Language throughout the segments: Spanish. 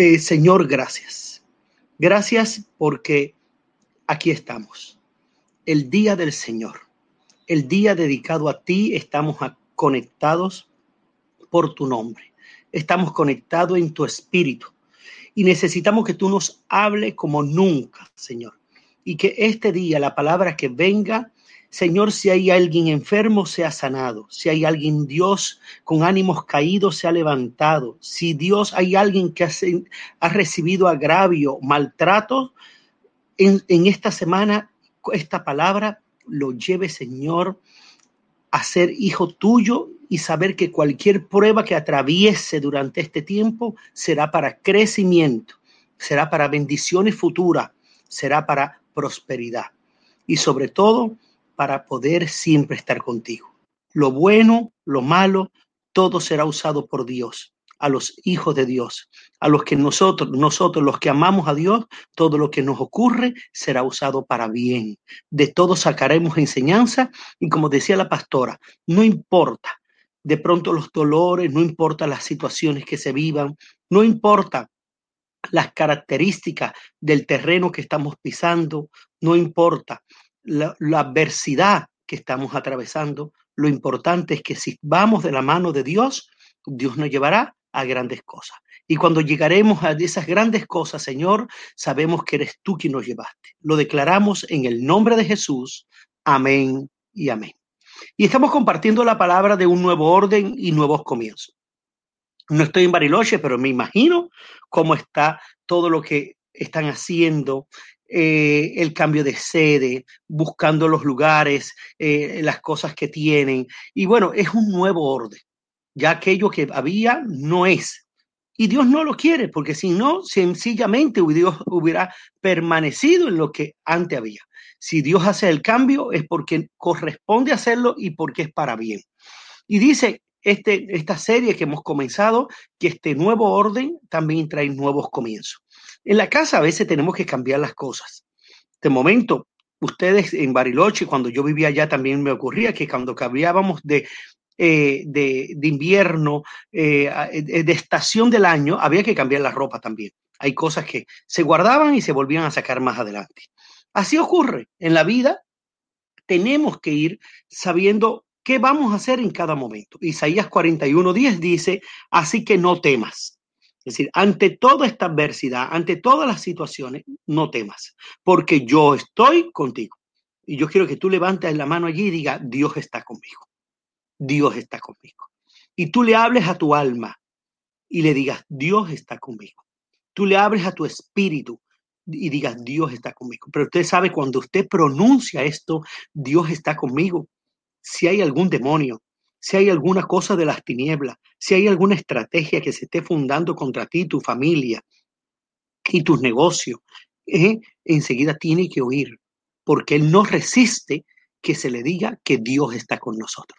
Eh, Señor, gracias. Gracias porque aquí estamos. El día del Señor, el día dedicado a ti, estamos conectados por tu nombre. Estamos conectados en tu espíritu y necesitamos que tú nos hable como nunca, Señor. Y que este día la palabra que venga Señor, si hay alguien enfermo, sea sanado. Si hay alguien, Dios, con ánimos caídos, sea levantado. Si Dios hay alguien que ha, recibido agravio, maltrato, en, en esta semana, esta palabra lo lleve, Señor, a ser hijo tuyo y saber que cualquier prueba que atraviese durante este tiempo será para crecimiento, será para bendiciones futuras, será para prosperidad. Y sobre todo, para poder siempre estar contigo. Lo bueno, lo malo, todo será usado por Dios, a los hijos de Dios, a los que nosotros, nosotros los que amamos a Dios, todo lo que nos ocurre será usado para bien. De todo sacaremos enseñanza y como decía la pastora, no importa de pronto los dolores, no importa las situaciones que se vivan, no importa las características del terreno que estamos pisando, no importa la, adversidad que estamos atravesando, lo importante es que si vamos de la mano de Dios, Dios nos llevará a grandes cosas. Y cuando llegaremos a esas grandes cosas, Señor, sabemos que eres tú quien nos llevaste. Lo declaramos en el nombre de Jesús. Amén y amén. Y estamos compartiendo la palabra de un nuevo orden y nuevos comienzos. No estoy en Bariloche, pero me imagino cómo está todo lo que están haciendo eh, el cambio de sede, buscando los lugares, eh, las cosas que tienen. Y bueno, es un nuevo orden. Ya aquello que había no es. Y Dios no lo quiere, porque si no, sencillamente Dios hubiera permanecido en lo que antes había. Si Dios hace el cambio es porque corresponde hacerlo y porque es para bien. Y dice este, esta serie que hemos comenzado que este nuevo orden también trae nuevos comienzos. En la casa a veces tenemos que cambiar las cosas. De momento, ustedes en Bariloche, cuando yo vivía allá, también me ocurría que cuando cambiábamos de, eh, de, invierno, eh, eh, de estación del año, había que cambiar la ropa también. Hay cosas que se guardaban y se volvían a sacar más adelante. Así ocurre en la vida. Tenemos que ir sabiendo qué vamos a hacer en cada momento. Isaías 41:10 dice, así que no temas. Decir, ante toda esta adversidad, ante todas las situaciones, no temas, porque yo estoy contigo. Y yo quiero que tú levantes la mano allí y diga, Dios está conmigo. Dios está conmigo. Y tú le hables a tu alma y le digas, Dios está conmigo. Tú le hables a tu espíritu y digas, Dios está conmigo. Pero usted sabe, cuando usted pronuncia esto, Dios está conmigo. Si hay algún demonio, si hay alguna cosa de las tinieblas, si hay alguna estrategia que se esté fundando contra ti, tu familia y tus negocios, eh, enseguida tiene que oír, porque Él no resiste que se le diga que Dios está con nosotros.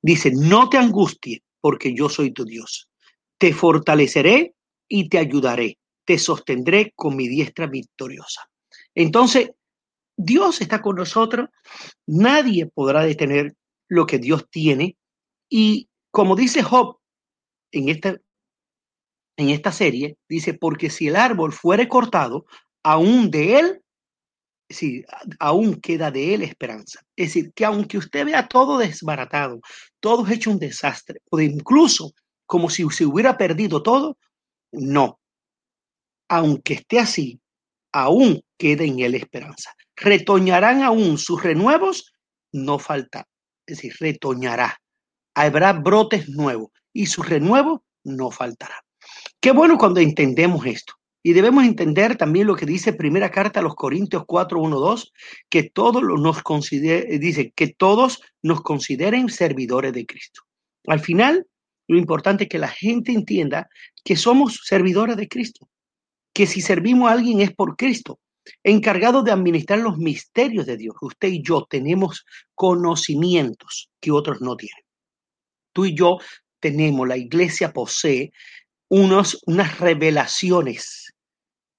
Dice, no te angusties, porque yo soy tu Dios. Te fortaleceré y te ayudaré. Te sostendré con mi diestra victoriosa. Entonces, Dios está con nosotros. Nadie podrá detener lo que Dios tiene y como dice Job en esta, en esta serie, dice, porque si el árbol fuere cortado, aún de él, sí, aún queda de él esperanza. Es decir, que aunque usted vea todo desbaratado, todo hecho un desastre, o incluso como si se hubiera perdido todo, no. Aunque esté así, aún queda en él esperanza. Retoñarán aún sus renuevos, no falta. Es decir, retoñará habrá brotes nuevos y su renuevo no faltará. Qué bueno cuando entendemos esto. Y debemos entender también lo que dice primera carta a los Corintios 4, 1, 2, que todos nos considere, dice que todos nos consideren servidores de Cristo. Al final, lo importante es que la gente entienda que somos servidores de Cristo, que si servimos a alguien es por Cristo, encargado de administrar los misterios de Dios. Usted y yo tenemos conocimientos que otros no tienen tú y yo tenemos, la iglesia posee unos, unas revelaciones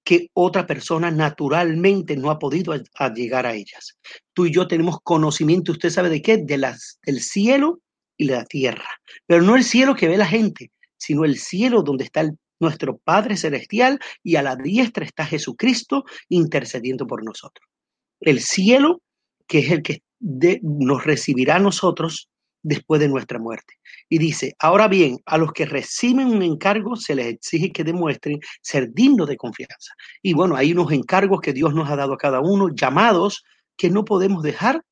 que otra persona naturalmente no ha podido llegar a ellas. Tú y yo tenemos conocimiento, ¿usted sabe de qué? De las, del cielo y la tierra. Pero no el cielo que ve la gente, sino el cielo donde está nuestro Padre Celestial, y a la diestra está Jesucristo intercediendo por nosotros. El cielo, que es el que nos recibirá a nosotros después de nuestra muerte. Y dice, ahora bien, a los que reciben un encargo se les exige que demuestren ser dignos de confianza. Y bueno, hay unos encargos que Dios nos ha dado a cada uno, llamados que no podemos dejar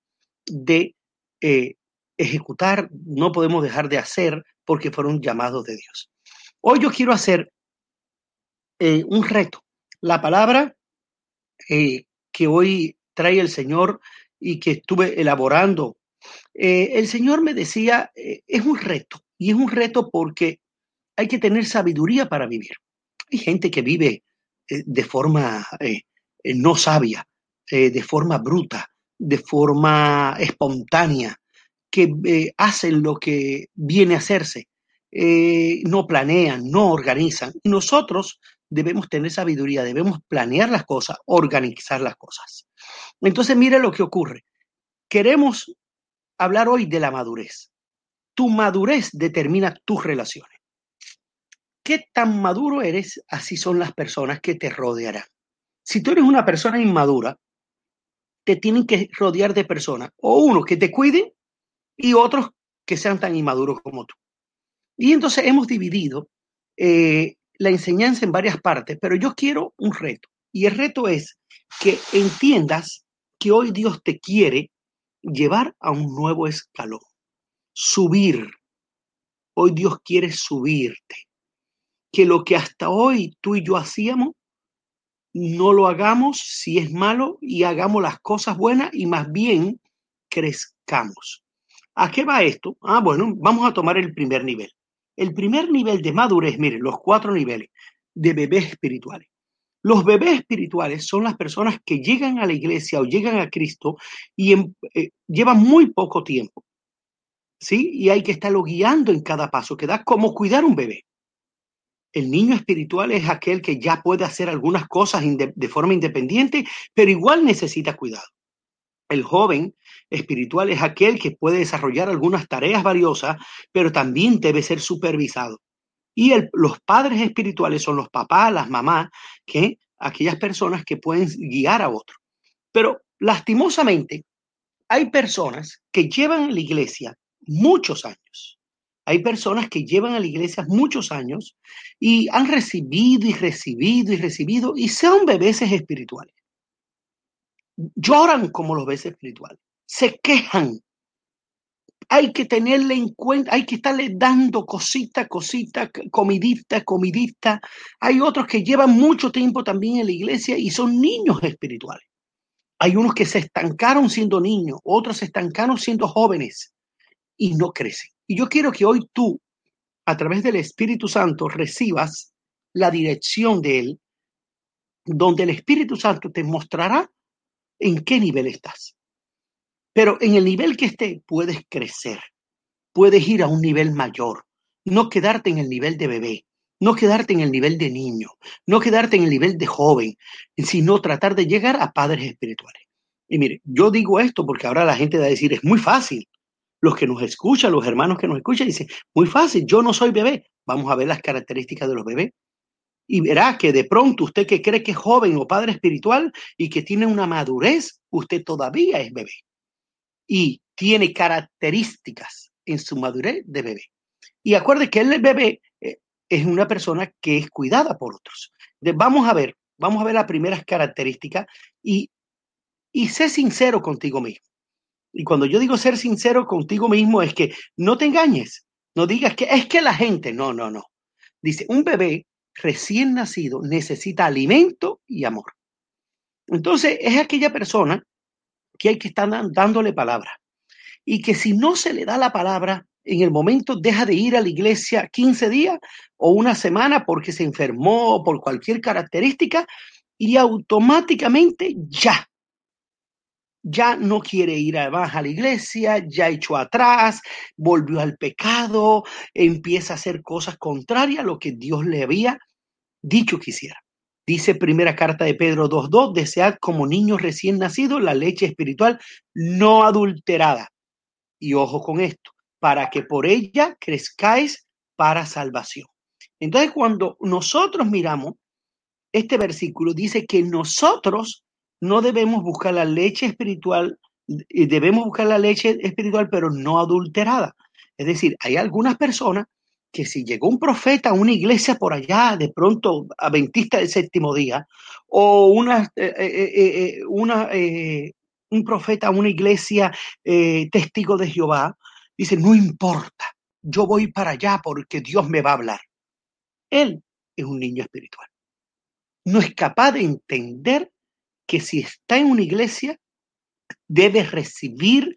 de eh, ejecutar, no podemos dejar de hacer porque fueron llamados de Dios. Hoy yo quiero hacer eh, un reto. La palabra eh, que hoy trae el Señor y que estuve elaborando, el Señor me decía, es un reto. Y es un reto porque hay que tener sabiduría para vivir. Hay gente que vive de forma no sabia, de forma bruta, de forma espontánea, que eh, hacen lo que viene a hacerse, eh, no planean, no organizan. Y nosotros debemos tener sabiduría, debemos planear las cosas, organizar las cosas. Entonces, mire lo que ocurre. Queremos hablar hoy de la madurez. Tu madurez determina tus relaciones. ¿Qué tan maduro eres? Así son las personas que te rodearán. Si tú eres una persona inmadura, te tienen que rodear de personas, o uno que te cuide y otros que sean tan inmaduros como tú. Y entonces hemos dividido eh, la enseñanza en varias partes, pero yo quiero un reto. Y el reto es que entiendas que hoy Dios te quiere llevar a un nuevo escalón, subir. Hoy Dios quiere subirte. Que lo que hasta hoy tú y yo hacíamos, no lo hagamos si es malo y hagamos las cosas buenas y más bien crezcamos. ¿A qué va esto? Ah, bueno, vamos a tomar el primer nivel. El primer nivel de madurez, miren, los cuatro niveles de bebés espirituales. Los bebés espirituales son las personas que llegan a la iglesia o llegan a Cristo y eh, llevan muy poco tiempo. ¿Sí? Y hay que estarlo guiando en cada paso, que da como cuidar un bebé. El niño espiritual es aquel que ya puede hacer algunas cosas de forma independiente, pero igual necesita cuidado. El joven espiritual es aquel que puede desarrollar algunas tareas valiosas, pero también debe ser supervisado. Y los padres espirituales son los papás, las mamás, que aquellas personas que pueden guiar a otros. Pero lastimosamente, hay personas que llevan a la iglesia muchos años hay personas que llevan a la iglesia muchos años y han recibido y recibido y recibido y son bebés espirituales. Lloran como los bebés espirituales, se quejan. Hay que tenerle en cuenta, hay que estarle dando cosita, cosita, comidita, comidita. Hay otros que llevan mucho tiempo también en la iglesia y son niños espirituales. Hay unos que se estancaron siendo niños, otros se estancaron siendo jóvenes y no crecen. Y yo quiero que hoy tú, a través del Espíritu Santo, recibas la dirección de Él, donde el Espíritu Santo te mostrará en qué nivel estás. Pero en el nivel que esté, puedes crecer, puedes ir a un nivel mayor, no quedarte en el nivel de bebé, no quedarte en el nivel de niño, no quedarte en el nivel de joven, sino tratar de llegar a padres espirituales. Y mire, yo digo esto porque ahora la gente va a decir, es muy fácil los que nos escuchan, los hermanos que nos escuchan, dicen, muy fácil, yo no soy bebé. Vamos a ver las características de los bebés. Y verá que de pronto usted que cree que es joven o padre espiritual y que tiene una madurez, usted todavía es bebé. Y tiene características en su madurez de bebé. Y acuerde que el bebé eh, es una persona que es cuidada por otros. vamos a ver, vamos a ver las primeras características y, y sé sincero contigo mismo. Y cuando yo digo ser sincero contigo mismo es que no te engañes, no digas que es que la gente, no, no, no. Dice, un bebé recién nacido necesita alimento y amor. Entonces es aquella persona que hay que estar dándole palabra. Y que si no se le da la palabra, en el momento deja de ir a la iglesia 15 días o una semana porque se enfermó o por cualquier característica y automáticamente ya ya no quiere ir más a la iglesia, ya echó atrás, volvió al pecado, empieza a hacer cosas contrarias a lo que Dios le había dicho que hiciera. Dice primera carta de Pedro 2.2, desead como niños recién nacidos la leche espiritual no adulterada. Y ojo con esto, para que por ella crezcáis para salvación. Entonces, cuando nosotros miramos este versículo, dice que nosotros no debemos buscar la leche espiritual, debemos buscar la leche espiritual, pero no adulterada. Es decir, hay algunas personas que si llegó un profeta a una iglesia por allá, de pronto adventista del séptimo día, o una, eh, eh, eh, una un profeta a una iglesia testigo de Jehová, dice, no importa, yo voy para allá porque Dios me va a hablar. Él es un niño espiritual. No es capaz de entender que si está en una iglesia, debe recibir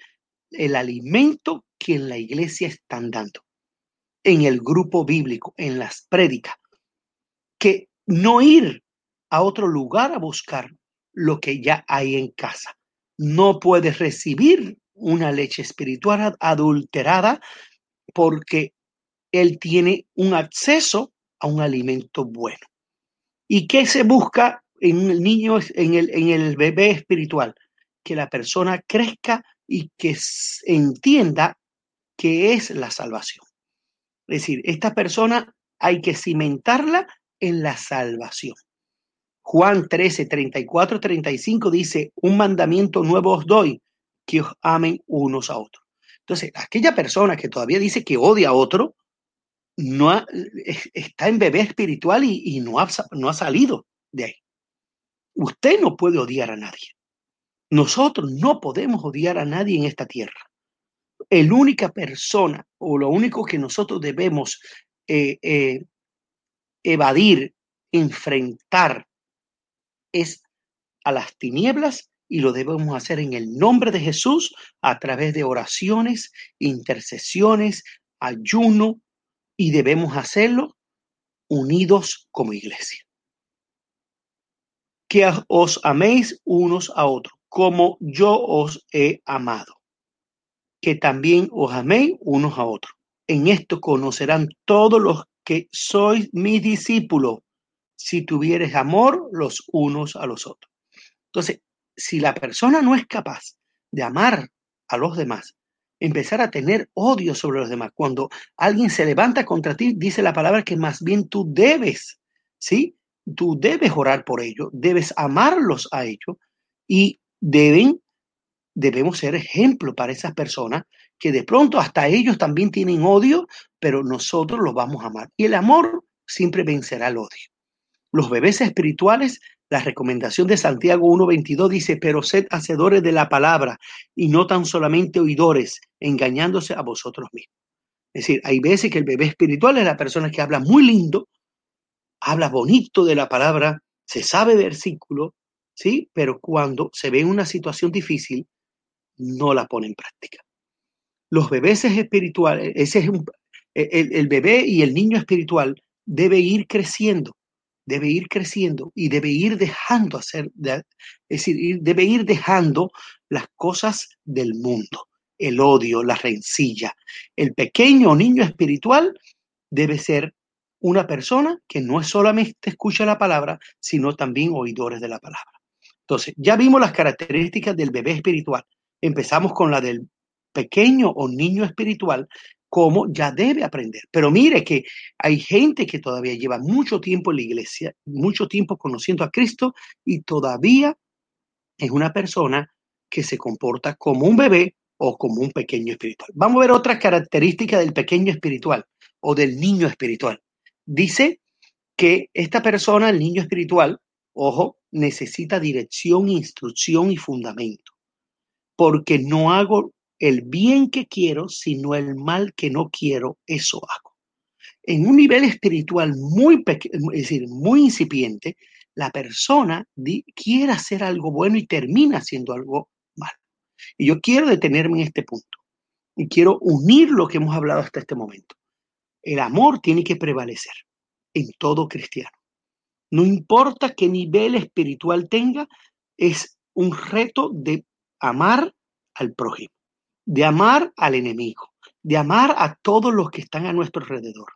el alimento que en la iglesia están dando, en el grupo bíblico, en las prédicas, que no ir a otro lugar a buscar lo que ya hay en casa. No puedes recibir una leche espiritual adulterada porque él tiene un acceso a un alimento bueno. ¿Y qué se busca en el niño, en el, en el bebé espiritual? Que la persona crezca y que entienda qué es la salvación. Es decir, esta persona hay que cimentarla en la salvación. Juan 13, 34, 35 dice, un mandamiento nuevo os doy, que os amen unos a otros. Entonces, aquella persona que todavía dice que odia a otro, no está en bebé espiritual y, no, ha, no ha salido de ahí. Usted no puede odiar a nadie. Nosotros no podemos odiar a nadie en esta tierra. El única persona o lo único que nosotros debemos eh, eh, evadir, enfrentar, es a las tinieblas y lo debemos hacer en el nombre de Jesús a través de oraciones, intercesiones, ayuno, y debemos hacerlo unidos como iglesia. Que os améis unos a otros, como yo os he amado. Que también os améis unos a otros. En esto conocerán todos los que sois mis discípulos, si tuvieres amor los unos a los otros. Entonces, si la persona no es capaz de amar a los demás, empezar a tener odio sobre los demás. Cuando alguien se levanta contra ti, dice la palabra que más bien tú debes, ¿sí? Tú debes orar por ellos, debes amarlos a ellos y deben, debemos ser ejemplo para esas personas que de pronto hasta ellos también tienen odio, pero nosotros los vamos a amar. Y el amor siempre vencerá el odio. Los bebés espirituales la recomendación de Santiago 1.22 dice, pero sed hacedores de la palabra y no tan solamente oidores, engañándose a vosotros mismos. Es decir, hay veces que el bebé espiritual es la persona que habla muy lindo, habla bonito de la palabra, se sabe versículo, ¿sí? Pero cuando se ve en una situación difícil, no la pone en práctica. Los bebés espirituales, ese es el, el bebé y el niño espiritual debe ir creciendo debe ir creciendo y debe ir dejando hacer, es decir, debe ir dejando las cosas del mundo, el odio, la rencilla. El pequeño niño espiritual debe ser una persona que no es solamente escucha la palabra, sino también oidores de la palabra. Entonces, ya vimos las características del bebé espiritual. Empezamos con la del pequeño o niño espiritual, cómo ya debe aprender. Pero mire que hay gente que todavía lleva mucho tiempo en la iglesia, mucho tiempo conociendo a Cristo y todavía es una persona que se comporta como un bebé o como un pequeño espiritual. Vamos a ver otra característica del pequeño espiritual o del niño espiritual. Dice que esta persona, el niño espiritual, ojo, necesita dirección, instrucción y fundamento. Porque no hago el bien que quiero, sino el mal que no quiero, eso hago. En un nivel espiritual muy es decir, muy incipiente, la persona quiere hacer algo bueno y termina haciendo algo malo. Y yo quiero detenerme en este punto y quiero unir lo que hemos hablado hasta este momento. El amor tiene que prevalecer en todo cristiano. No importa qué nivel espiritual tenga, es un reto de amar al prójimo de amar al enemigo, de amar a todos los que están a nuestro alrededor,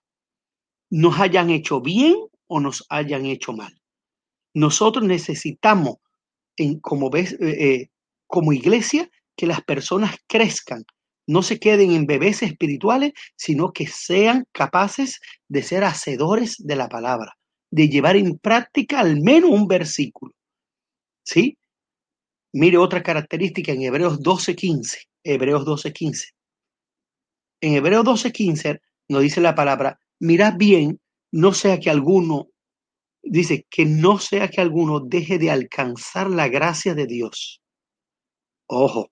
nos hayan hecho bien o nos hayan hecho mal. Nosotros necesitamos, en, como ves, eh, eh, como iglesia, que las personas crezcan no se queden en bebés espirituales, sino que sean capaces de ser hacedores de la palabra, de llevar en práctica al menos un versículo. ¿Sí? Mire otra característica en Hebreos 12:15. Hebreos 12:15. En Hebreos 12:15 nos dice la palabra, mirad bien, no sea que alguno, dice, que no sea que alguno deje de alcanzar la gracia de Dios. Ojo,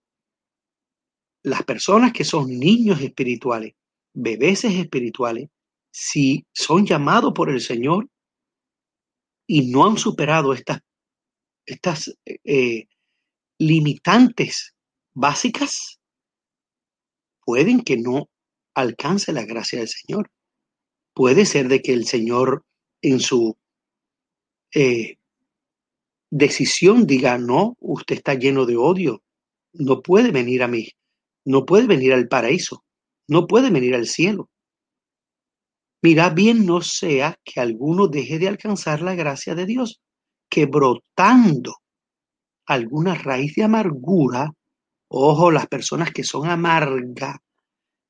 las personas que son niños espirituales, bebés espirituales, si son llamados por el Señor y no han superado estas, estas eh, limitantes básicas, pueden que no alcance la gracia del Señor. Puede ser de que el Señor en su eh, decisión diga, no, usted está lleno de odio, no puede venir a mí, no puede venir al paraíso, no puede venir al cielo. Mira bien no sea que alguno deje de alcanzar la gracia de Dios, que brotando alguna raíz de amargura, ojo, las personas que son amargas,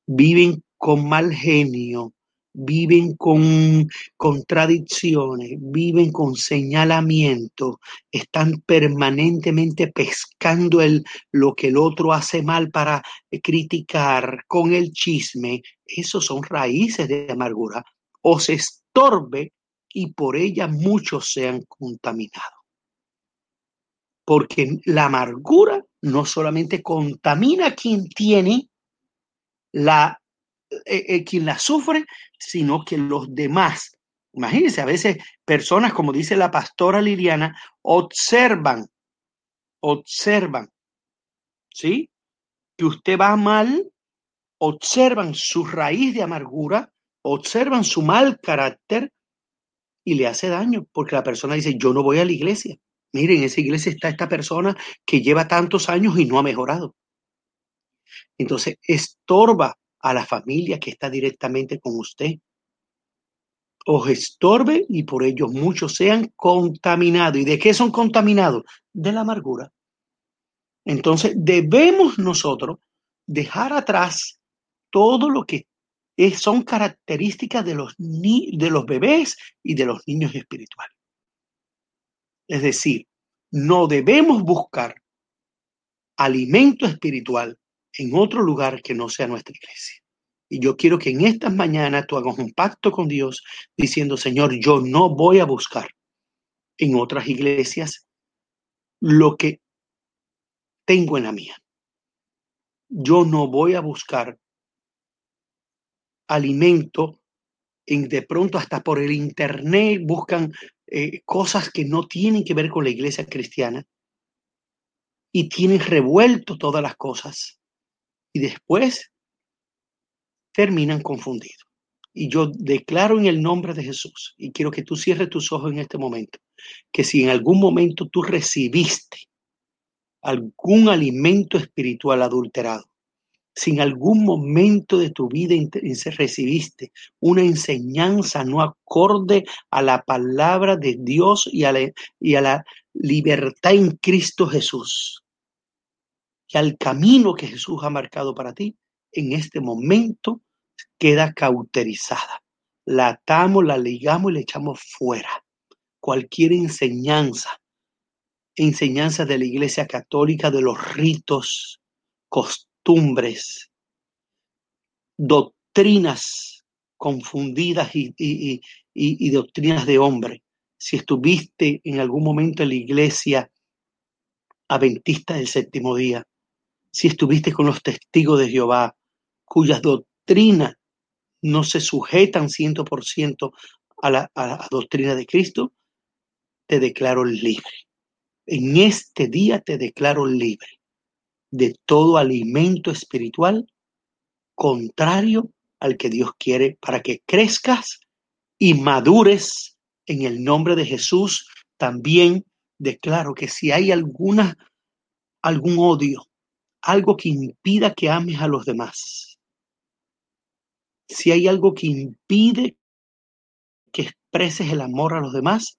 viven con mal genio, viven con contradicciones, viven con señalamiento, están permanentemente pescando el, lo que el otro hace mal para criticar con el chisme. Esos son raíces de amargura. O se estorbe y por ella muchos sean contaminados. Porque la amargura no solamente contamina a quien tiene la eh, eh, quien la sufre, sino que los demás. Imagínense, a veces personas, como dice la pastora Liliana, observan, observan, ¿sí? Que usted va mal, observan su raíz de amargura, observan su mal carácter y le hace daño, porque la persona dice, yo no voy a la iglesia. Miren, en esa iglesia está esta persona que lleva tantos años y no ha mejorado. Entonces, estorba a la familia que está directamente con usted. Os estorbe y por ello muchos sean contaminados. ¿Y de qué son contaminados? De la amargura. Entonces debemos nosotros dejar atrás todo lo que son características de los, de los bebés y de los niños espirituales. Es decir, no debemos buscar alimento espiritual en otro lugar que no sea nuestra iglesia. Y yo quiero que en estas mañanas tú hagas un pacto con Dios diciendo, Señor, yo no voy a buscar en otras iglesias lo que tengo en la mía. Yo no voy a buscar alimento en de pronto hasta por el internet buscan eh, cosas que no tienen que ver con la iglesia cristiana y tienen revuelto todas las cosas y después terminan confundidos. Y yo declaro en el nombre de Jesús, y quiero que tú cierres tus ojos en este momento, que si en algún momento tú recibiste algún alimento espiritual adulterado, si en algún momento de tu vida recibiste una enseñanza no acorde a la palabra de Dios y a la, y a la libertad en Cristo Jesús, al camino que Jesús ha marcado para ti, en este momento queda cauterizada. La atamos, la ligamos y le echamos fuera. Cualquier enseñanza, enseñanza de la Iglesia Católica, de los ritos, costumbres, doctrinas confundidas y, y doctrinas de hombre. Si estuviste en algún momento en la iglesia adventista del séptimo día, si estuviste con los testigos de Jehová, cuyas doctrinas no se sujetan 100% a la, a la doctrina de Cristo, te declaro libre. En este día te declaro libre de todo alimento espiritual contrario al que Dios quiere para que crezcas y madures en el nombre de Jesús. También declaro que si hay alguna algún odio, algo que impida que ames a los demás, si hay algo que impide que expreses el amor a los demás,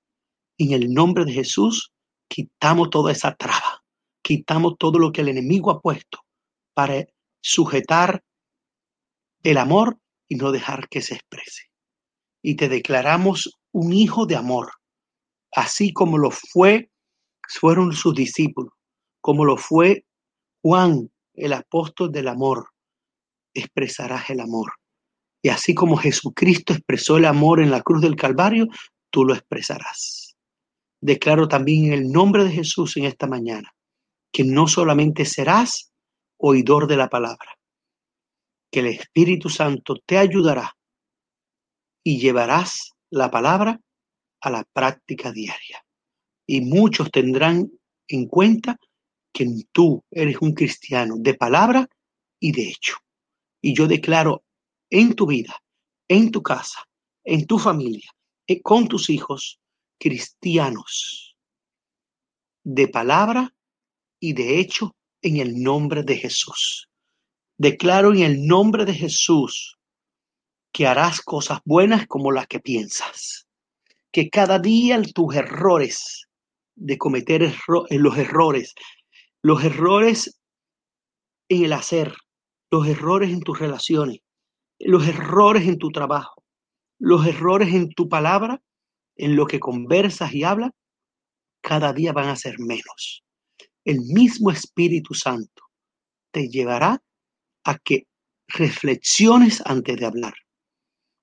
en el nombre de Jesús, quitamos toda esa traba, quitamos todo lo que el enemigo ha puesto para sujetar el amor y no dejar que se exprese. Y te declaramos un hijo de amor, así como lo fue, fueron sus discípulos, como lo fue Juan, el apóstol del amor, expresarás el amor. Y así como Jesucristo expresó el amor en la cruz del Calvario, tú lo expresarás. Declaro también en el nombre de Jesús en esta mañana que no solamente serás oidor de la palabra, que el Espíritu Santo te ayudará y llevarás la palabra a la práctica diaria. Y muchos tendrán en cuenta que tú eres un cristiano de palabra y de hecho. Y yo declaro en tu vida, en tu casa, en tu familia, eh, con tus hijos, cristianos de palabra y de hecho en el nombre de Jesús. Declaro en el nombre de Jesús que harás cosas buenas como las que piensas. Que cada día tus errores de cometer eh, los errores, los errores en el hacer, los errores en tus relaciones, los errores en tu trabajo, los errores en tu palabra, en lo que conversas y hablas, cada día van a ser menos. El mismo Espíritu Santo te llevará a que reflexiones antes de hablar.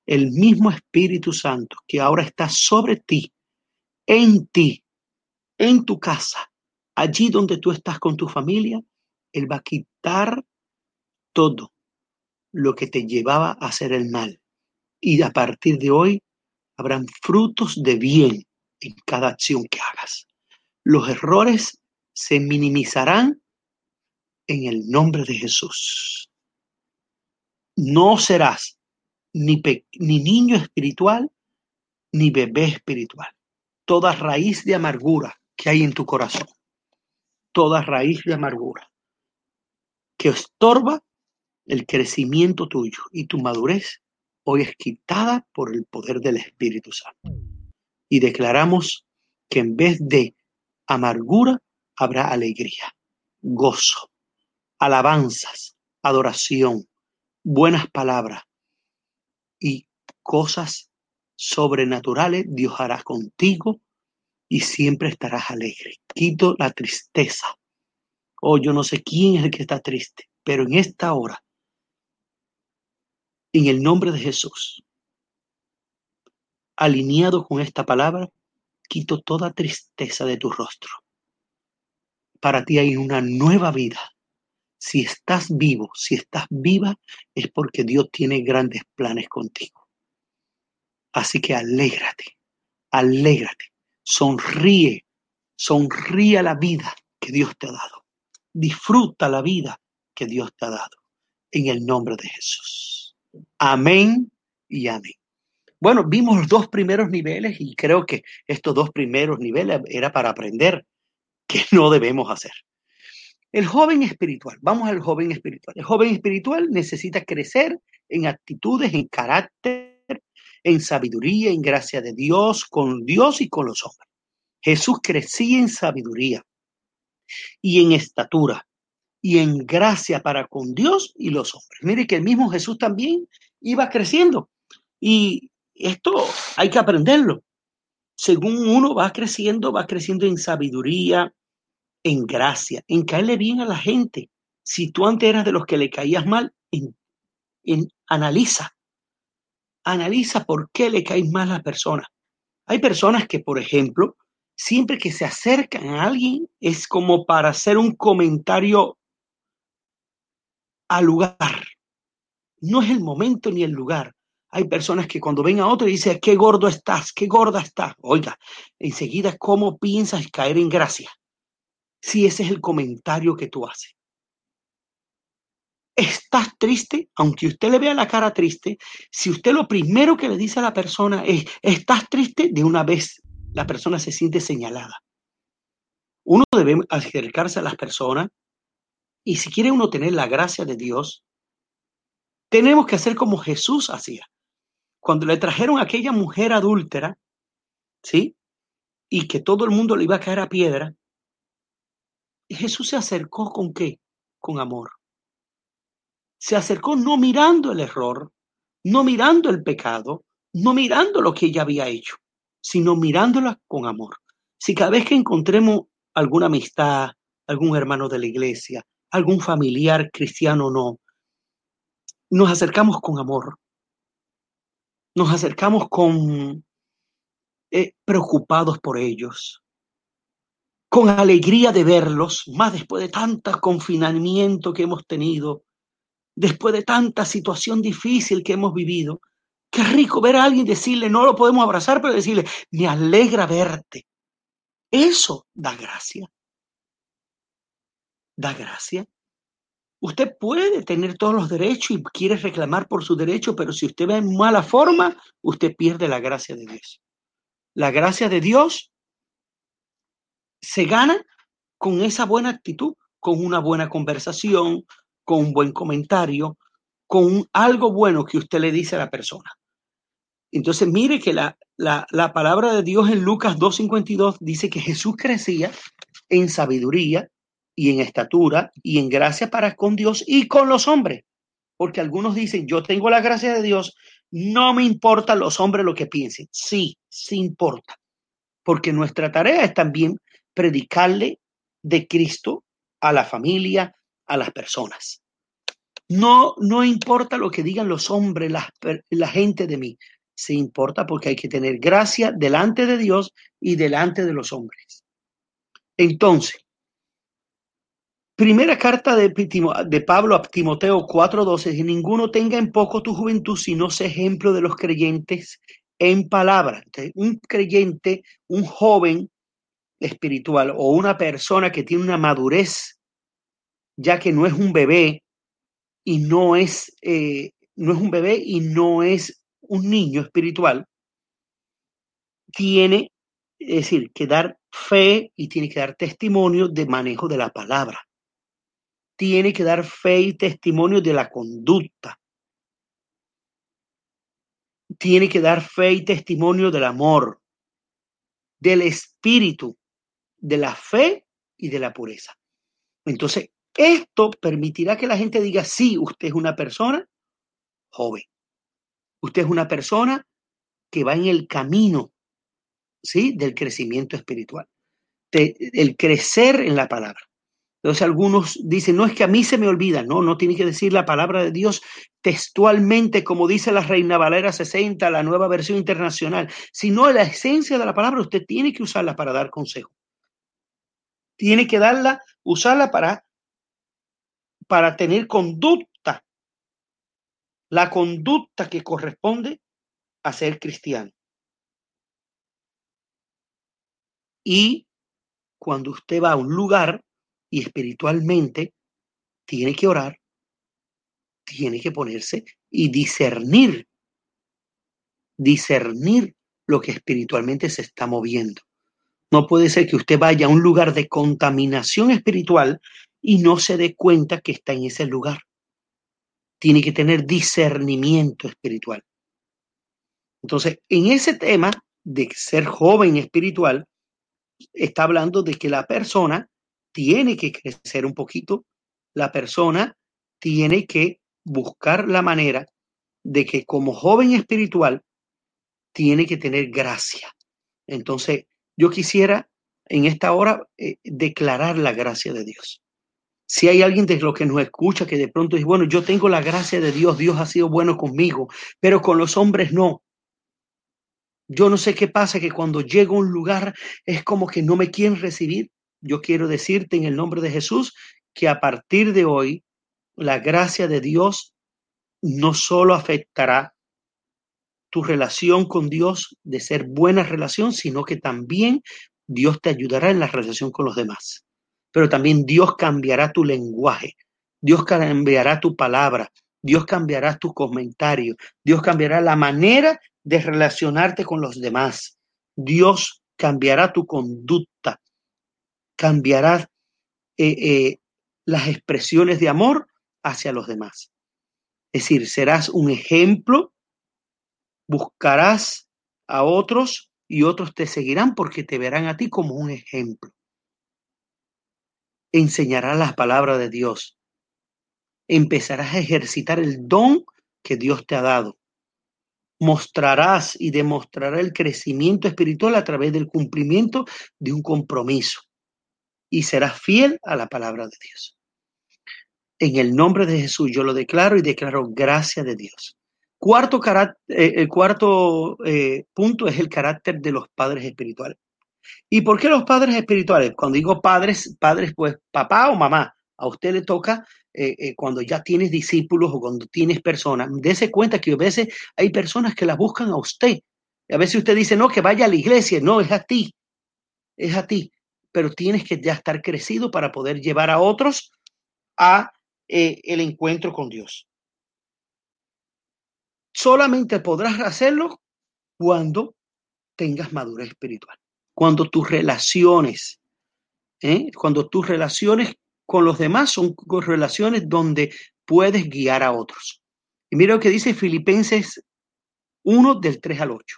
El mismo Espíritu Santo que ahora está sobre ti, en ti, en tu casa, allí donde tú estás con tu familia, Él va a quitar todo lo que te llevaba a hacer el mal. Y a partir de hoy habrán frutos de bien en cada acción que hagas. Los errores se minimizarán en el nombre de Jesús. No serás ni, ni niño espiritual ni bebé espiritual. Toda raíz de amargura que hay en tu corazón, toda raíz de amargura que estorba el crecimiento tuyo y tu madurez hoy es quitada por el poder del Espíritu Santo. Y declaramos que en vez de amargura habrá alegría, gozo, alabanzas, adoración, buenas palabras y cosas sobrenaturales Dios hará contigo y siempre estarás alegre. Quito la tristeza. Oh, yo no sé quién es el que está triste, pero en esta hora en el nombre de Jesús, alineado con esta palabra, quito toda tristeza de tu rostro. Para ti hay una nueva vida. Si estás vivo, si estás viva, es porque Dios tiene grandes planes contigo. Así que alégrate, alégrate, sonríe, sonríe la vida que Dios te ha dado. Disfruta la vida que Dios te ha dado. En el nombre de Jesús. Amén y amén. Bueno, vimos los dos primeros niveles y creo que estos dos primeros niveles era para aprender que no debemos hacer. El joven espiritual, vamos al joven espiritual. El joven espiritual necesita crecer en actitudes, en carácter, en sabiduría, en gracia de Dios, con Dios y con los hombres. Jesús crecía en sabiduría y en estatura y en gracia para con Dios y los hombres. Mire que el mismo Jesús también iba creciendo. Y esto hay que aprenderlo. Según uno va creciendo, va creciendo en sabiduría, en gracia, en caerle bien a la gente. Si tú antes eras de los que le caías mal, en, analiza. Analiza por qué le caes mal a la persona. Hay personas que, por ejemplo, siempre que se acercan a alguien es como para hacer un comentario al lugar. No es el momento ni el lugar. Hay personas que cuando ven a otro y dicen, qué gordo estás, qué gorda estás. Oiga, enseguida, ¿cómo piensas caer en gracia? Si ese es el comentario que tú haces. Estás triste, aunque usted le vea la cara triste, si usted lo primero que le dice a la persona es, estás triste, de una vez la persona se siente señalada. Uno debe acercarse a las personas y si quiere uno tener la gracia de Dios, tenemos que hacer como Jesús hacía. Cuando le trajeron a aquella mujer adúltera, ¿sí? Y que todo el mundo le iba a caer a piedra, Jesús se acercó con qué? Con amor. se acercó no mirando el error, no mirando el pecado, no mirando lo que ella había hecho, sino mirándola con amor. Si cada vez que encontremos alguna amistad, algún hermano de la iglesia, algún familiar cristiano o no, nos acercamos con amor, nos acercamos con eh, preocupados por ellos, con alegría de verlos, más después de tanto confinamiento que hemos tenido, después de tanta situación difícil que hemos vivido. Qué rico ver a alguien decirle, no lo podemos abrazar, pero decirle, me alegra verte. Eso da gracia. Da gracia. Usted puede tener todos los derechos y quiere reclamar por su derecho, pero si usted va en mala forma, usted pierde la gracia de Dios. La gracia de Dios se gana con esa buena actitud, con una buena conversación, con un buen comentario, con algo bueno que usted le dice a la persona. Entonces, mire que la, la, la palabra de Dios en Lucas 2.52 dice que Jesús crecía en sabiduría y en estatura y en gracia para con Dios y con los hombres. Porque algunos dicen, yo tengo la gracia de Dios, no me importa los hombres lo que piensen. Sí, sí importa. Porque nuestra tarea es también predicarle de Cristo a la familia, a las personas. No, no importa lo que digan los hombres, la, gente de mí. Se importa porque hay que tener gracia delante de Dios y delante de los hombres. Entonces, Primera carta de, de Pablo a Timoteo 4:12 dice, ninguno tenga en poco tu juventud, sino sea ejemplo de los creyentes en palabra. un creyente, un joven espiritual o una persona que tiene una madurez, ya que no es un bebé y no es, eh, no es un bebé y no es un niño espiritual, tiene, es decir, que dar fe y tiene que dar testimonio de manejo de la palabra tiene que dar fe y testimonio de la conducta. Tiene que dar fe y testimonio del amor, del espíritu, de la fe y de la pureza. Entonces, esto permitirá que la gente diga, sí, usted es una persona joven. Usted es una persona que va en el camino, ¿sí? Del crecimiento espiritual, el crecer en la palabra. Entonces algunos dicen, no es que a mí se me olvida, no, no tiene que decir la palabra de Dios textualmente como dice la Reina Valera 60, la nueva versión internacional, sino la esencia de la palabra, usted tiene que usarla para dar consejo. Tiene que darla, usarla para, para tener conducta, la conducta que corresponde a ser cristiano. Y cuando usted va a un lugar, y espiritualmente tiene que orar, tiene que ponerse y discernir, discernir lo que espiritualmente se está moviendo. No puede ser que usted vaya a un lugar de contaminación espiritual y no se dé cuenta que está en ese lugar. Tiene que tener discernimiento espiritual. Entonces, en ese tema de ser joven espiritual, está hablando de que la persona tiene que crecer un poquito, la persona tiene que buscar la manera de que como joven espiritual tiene que tener gracia. Entonces, yo quisiera en esta hora eh, declarar la gracia de Dios. Si hay alguien de los que nos escucha que de pronto dice, bueno, yo tengo la gracia de Dios, Dios ha sido bueno conmigo, pero con los hombres no. Yo no sé qué pasa, que cuando llego a un lugar es como que no me quieren recibir yo quiero decirte en el nombre de Jesús que a partir de hoy la gracia de Dios no solo afectará tu relación con Dios de ser buena relación, sino que también Dios te ayudará en la relación con los demás. Pero también Dios cambiará tu lenguaje, Dios cambiará tu palabra, Dios cambiará tu comentario, Dios cambiará la manera de relacionarte con los demás. Dios cambiará tu conducta, cambiarás eh, eh, las expresiones de amor hacia los demás. Es decir, serás un ejemplo, buscarás a otros y otros te seguirán porque te verán a ti como un ejemplo. Enseñarás las palabras de Dios. empezarás a ejercitar el don que Dios te ha dado. Mostrarás y demostrarás el crecimiento espiritual a través del cumplimiento de un compromiso y serás fiel a la palabra de Dios. En el nombre de Jesús yo lo declaro y declaro gracia de Dios. Cuarto eh, el cuarto eh, punto es el carácter de los padres espirituales. ¿Y por qué los padres espirituales? Cuando digo padres, padres, pues papá o mamá. A usted le toca eh, cuando ya tienes discípulos o cuando tienes personas. Dese cuenta que a veces hay personas que la buscan a usted. A veces usted dice, no, que vaya a la iglesia. No, es a ti. Es a ti. Pero tienes que ya estar crecido para poder llevar a otros a el encuentro con Dios solamente podrás hacerlo cuando tengas madurez espiritual, cuando tus relaciones, ¿eh? cuando tus relaciones con los demás son relaciones donde puedes guiar a otros. Y mira lo que dice Filipenses 1 del 3 al 8.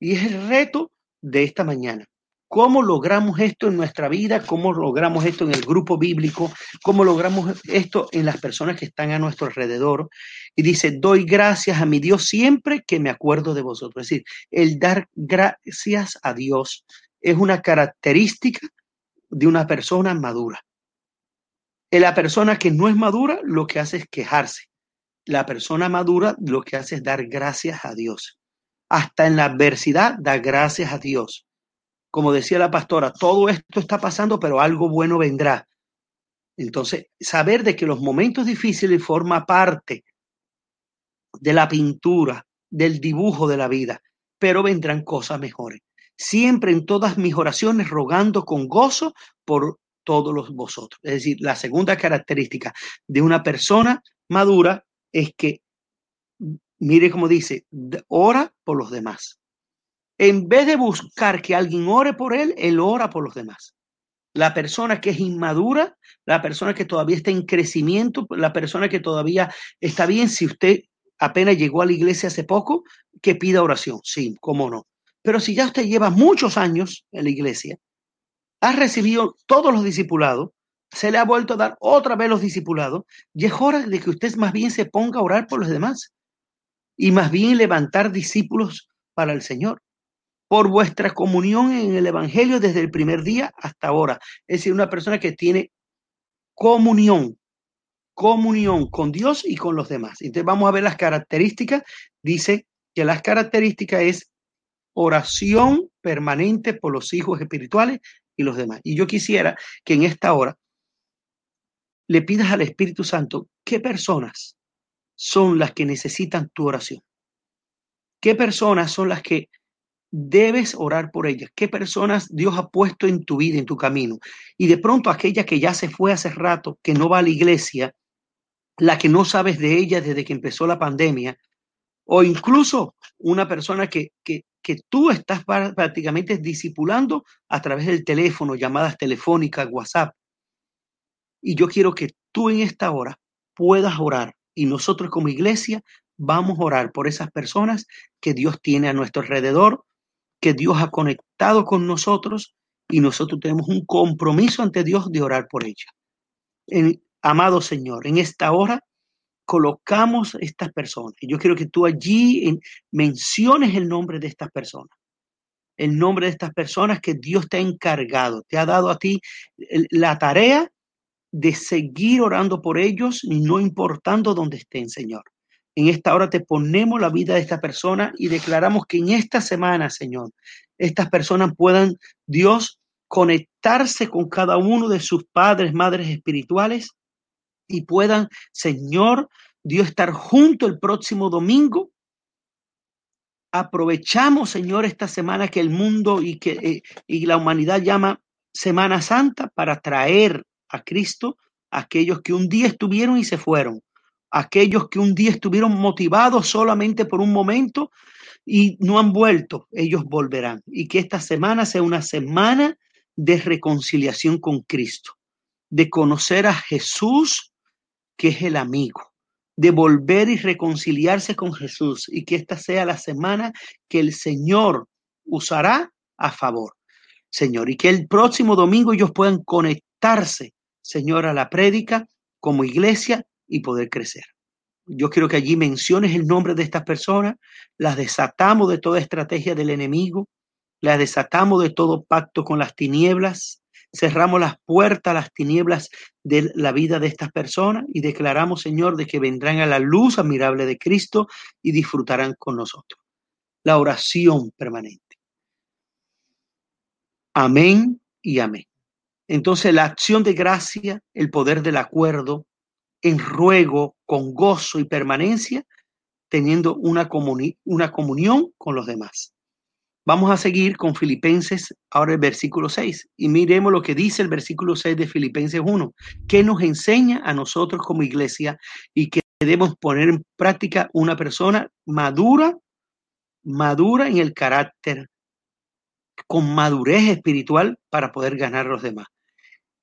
Y es el reto de esta mañana. ¿Cómo logramos esto en nuestra vida? ¿Cómo logramos esto en el grupo bíblico? ¿Cómo logramos esto en las personas que están a nuestro alrededor? Y dice, doy gracias a mi Dios siempre que me acuerdo de vosotros. Es decir, el dar gracias a Dios es una característica de una persona madura. La persona que no es madura lo que hace es quejarse. La persona madura lo que hace es dar gracias a Dios. Hasta en la adversidad da gracias a Dios como decía la pastora, todo esto está pasando, pero algo bueno vendrá. Entonces, saber de que los momentos difíciles forma parte de la pintura, del dibujo de la vida, pero vendrán cosas mejores. Siempre en todas mis oraciones rogando con gozo por todos los vosotros. Es decir, la segunda característica de una persona madura es que, mire cómo dice, ora por los demás. En vez de buscar que alguien ore por él, él ora por los demás. La persona que es inmadura, la persona que todavía está en crecimiento, la persona que todavía está bien, si usted apenas llegó a la iglesia hace poco, que pida oración. Sí, cómo no. Pero si ya usted lleva muchos años en la iglesia, ha recibido todos los discipulados, se le ha vuelto a dar otra vez los discipulados, y es hora de que usted más bien se ponga a orar por los demás y más bien levantar discípulos para el Señor por vuestra comunión en el Evangelio desde el primer día hasta ahora. Es decir, una persona que tiene comunión, comunión con Dios y con los demás. Entonces vamos a ver las características. Dice que las características es oración permanente por los hijos espirituales y los demás. Y yo quisiera que en esta hora le pidas al Espíritu Santo qué personas son las que necesitan tu oración. ¿Qué personas son las que debes orar por ellas. ¿Qué personas Dios ha puesto en tu vida, en tu camino? Y de pronto aquella que ya se fue hace rato, que no va a la iglesia, la que no sabes de ella desde que empezó la pandemia, o incluso una persona que, que, que tú estás prácticamente discipulando a través del teléfono, llamadas telefónicas, WhatsApp. Y yo quiero que tú en esta hora puedas orar y nosotros como iglesia vamos a orar por esas personas que Dios tiene a nuestro alrededor, que Dios ha conectado con nosotros y nosotros tenemos un compromiso ante Dios de orar por ella. amado Señor, en esta hora colocamos estas personas. Y yo quiero que tú allí menciones el nombre de estas personas. El nombre de estas personas que Dios te ha encargado, te ha dado a ti la tarea de seguir orando por ellos, no importando dónde estén, Señor. En esta hora te ponemos la vida de esta persona y declaramos que en esta semana, Señor, estas personas puedan, Dios, conectarse con cada uno de sus padres, madres espirituales y puedan, Señor, Dios, estar junto el próximo domingo. Aprovechamos, Señor, esta semana que el mundo y que eh, y la humanidad llama Semana Santa para traer a Cristo a aquellos que un día estuvieron y se fueron aquellos que un día estuvieron motivados solamente por un momento y no han vuelto, ellos volverán. Y que esta semana sea una semana de reconciliación con Cristo, de conocer a Jesús, que es el amigo, de volver y reconciliarse con Jesús y que esta sea la semana que el Señor usará a favor. Señor, y que el próximo domingo ellos puedan conectarse, Señor, a la prédica como iglesia y poder crecer. Yo quiero que allí menciones el nombre de estas personas, las desatamos de toda estrategia del enemigo, las desatamos de todo pacto con las tinieblas, cerramos las puertas a las tinieblas de la vida de estas personas y declaramos, Señor, de que vendrán a la luz admirable de Cristo y disfrutarán con nosotros. La oración permanente. Amén y amén. Entonces la acción de gracia, el poder del acuerdo, en ruego, con gozo y permanencia, teniendo una, una comunión con los demás. Vamos a seguir con Filipenses, ahora el versículo 6, y miremos lo que dice el versículo 6 de Filipenses 1, que nos enseña a nosotros como iglesia y que debemos poner en práctica una persona madura, madura en el carácter, con madurez espiritual para poder ganar a los demás.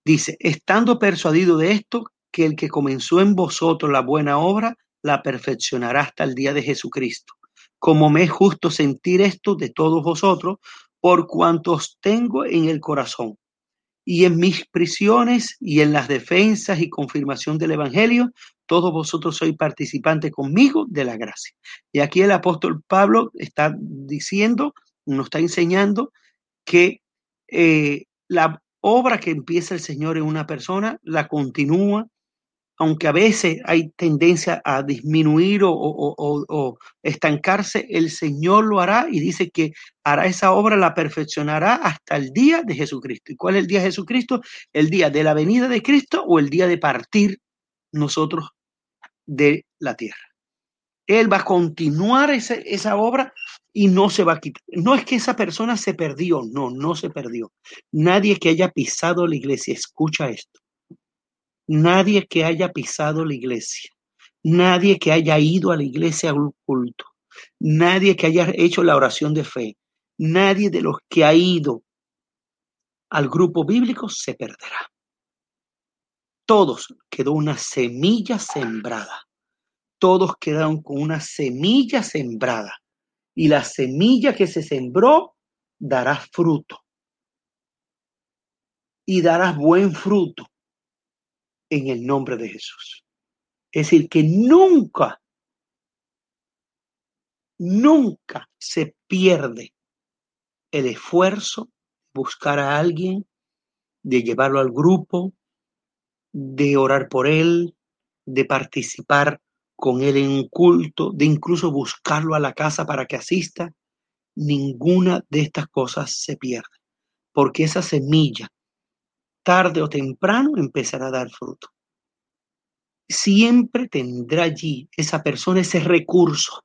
Dice, estando persuadido de esto, que el que comenzó en vosotros la buena obra, la perfeccionará hasta el día de Jesucristo como me es justo sentir esto de todos vosotros, por cuantos tengo en el corazón. Y en mis prisiones y en las defensas y confirmación del Evangelio, todos vosotros sois participantes conmigo de la gracia. Y aquí el apóstol Pablo está diciendo, nos está enseñando que eh, la obra que empieza el Señor en una persona, la continúa aunque a veces hay tendencia a disminuir o, estancarse, el Señor lo hará y dice que hará esa obra, la perfeccionará hasta el día de Jesucristo. ¿Y cuál es el día de Jesucristo? El día de la venida de Cristo o el día de partir nosotros de la tierra. Él va a continuar esa, obra y no se va a quitar. No es que esa persona se perdió, no, no se perdió. Nadie que haya pisado la iglesia, escucha esto nadie que haya pisado la iglesia, nadie que haya ido a la iglesia a un culto, nadie que haya hecho la oración de fe, nadie de los que ha ido al grupo bíblico se perderá. Todos quedó una semilla sembrada. Todos quedaron con una semilla sembrada. Y la semilla que se sembró dará fruto. Y dará buen fruto en el nombre de Jesús. Es decir, que nunca, nunca se pierde el esfuerzo buscar a alguien, de llevarlo al grupo, de orar por él, de participar con él en un culto, de incluso buscarlo a la casa para que asista. Ninguna de estas cosas se pierde, porque esa semilla tarde o temprano empezará a dar fruto. Siempre tendrá allí esa persona ese recurso,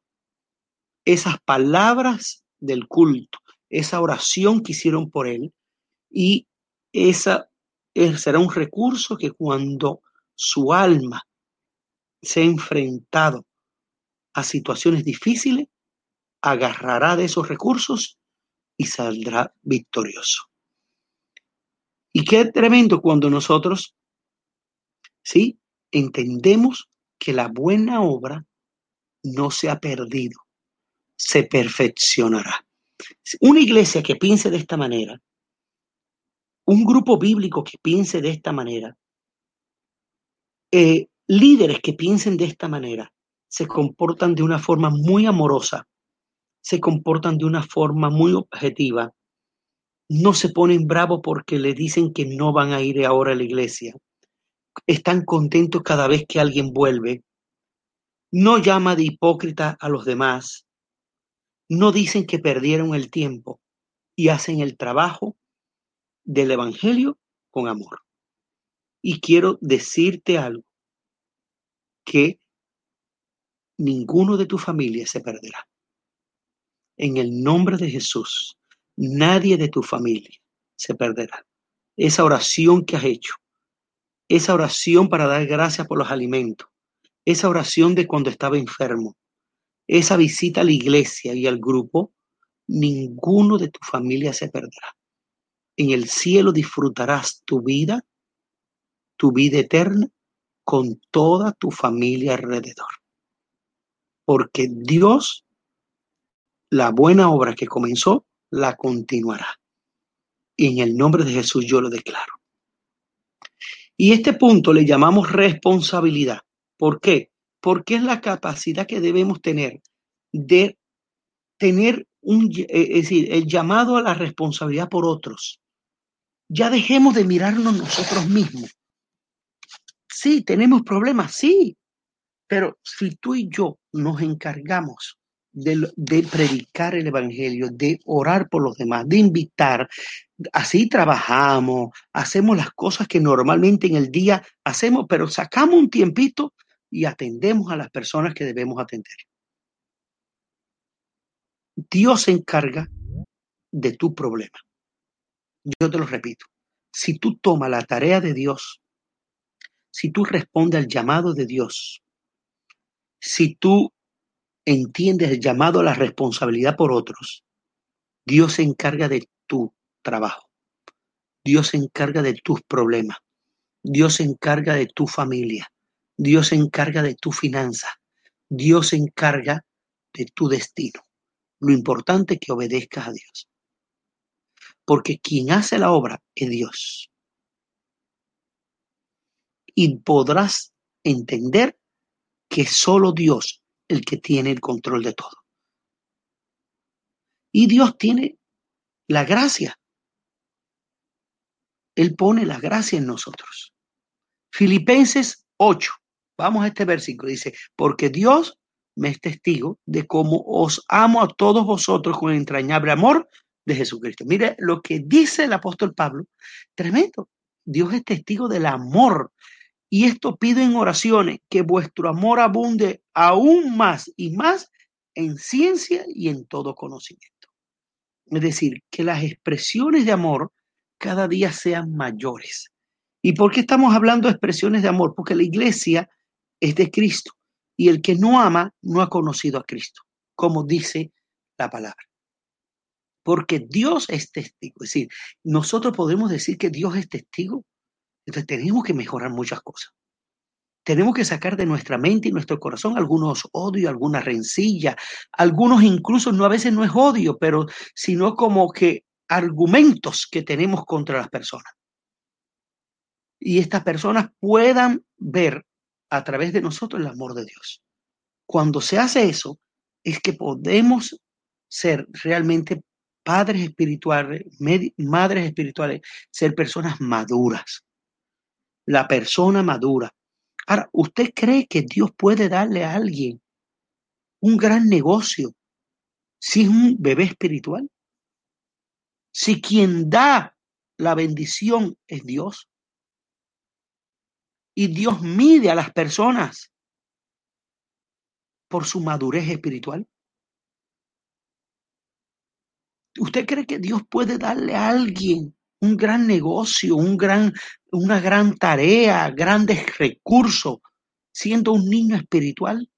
esas palabras del culto, esa oración que hicieron por él y esa eh, será un recurso que cuando su alma se ha enfrentado a situaciones difíciles, agarrará de esos recursos y saldrá victorioso. Y qué tremendo cuando nosotros, ¿sí? Entendemos que la buena obra no se ha perdido, se perfeccionará. Una iglesia que piense de esta manera, un grupo bíblico que piense de esta manera, eh, líderes que piensen de esta manera, se comportan de una forma muy amorosa, se comportan de una forma muy objetiva, no se ponen bravos porque le dicen que no van a ir ahora a la iglesia. Están contentos cada vez que alguien vuelve. No llama de hipócrita a los demás. No dicen que perdieron el tiempo y hacen el trabajo del Evangelio con amor. Y quiero decirte algo, que ninguno de tu familia se perderá. En el nombre de Jesús, Nadie de tu familia se perderá. Esa oración que has hecho, esa oración para dar gracias por los alimentos, esa oración de cuando estaba enfermo, esa visita a la iglesia y al grupo, ninguno de tu familia se perderá. En el cielo disfrutarás tu vida, tu vida eterna, con toda tu familia alrededor. Porque Dios, la buena obra que comenzó, la continuará. Y en el nombre de Jesús yo lo declaro. Y este punto le llamamos responsabilidad. ¿Por qué? Porque es la capacidad que debemos tener de tener un, eh, es decir, el llamado a la responsabilidad por otros. Ya dejemos de mirarnos nosotros mismos. Sí, tenemos problemas, sí, pero si tú y yo nos encargamos de, predicar el Evangelio, de orar por los demás, de invitar, así trabajamos, hacemos las cosas que normalmente en el día hacemos, pero sacamos un tiempito y atendemos a las personas que debemos atender. Dios se encarga de tu problema. Yo te lo repito, si tú tomas la tarea de Dios, si tú respondes al llamado de Dios, si tú entiendes el llamado a la responsabilidad por otros, Dios se encarga de tu trabajo. Dios se encarga de tus problemas. Dios se encarga de tu familia. Dios se encarga de tu finanza. Dios se encarga de tu destino. Lo importante es que obedezcas a Dios. Porque quien hace la obra es Dios. Y podrás entender que solo Dios el que tiene el control de todo. Y Dios tiene la gracia. Él pone la gracia en nosotros. Filipenses 8. Vamos a este versículo. Dice, porque Dios me es testigo de cómo os amo a todos vosotros con entrañable amor de Jesucristo. Mire lo que dice el apóstol Pablo, tremendo. Dios es testigo del amor. Y esto pido en oraciones, que vuestro amor abunde aún más y más en ciencia y en todo conocimiento. Es decir, que las expresiones de amor cada día sean mayores. ¿Y por qué estamos hablando de expresiones de amor? Porque la iglesia es de Cristo y el que no ama no ha conocido a Cristo, como dice la palabra. Porque Dios es testigo. Es decir, nosotros podemos decir que Dios es testigo. Entonces tenemos que mejorar muchas cosas. Tenemos que sacar de nuestra mente y nuestro corazón algunos odios, alguna rencilla, algunos incluso no a veces no es odio, pero sino como que argumentos que tenemos contra las personas. Y estas personas puedan ver a través de nosotros el amor de Dios. Cuando se hace eso, es que podemos ser realmente padres espirituales, madres espirituales, ser personas maduras. La persona madura. Ahora, ¿usted cree que Dios puede darle a alguien un gran negocio si es un bebé espiritual? Si quien da la bendición es Dios, y Dios mide a las personas por su madurez espiritual. ¿Usted cree que Dios puede darle a alguien un gran negocio, un gran, una gran tarea, grandes recursos, siendo un niño espiritual?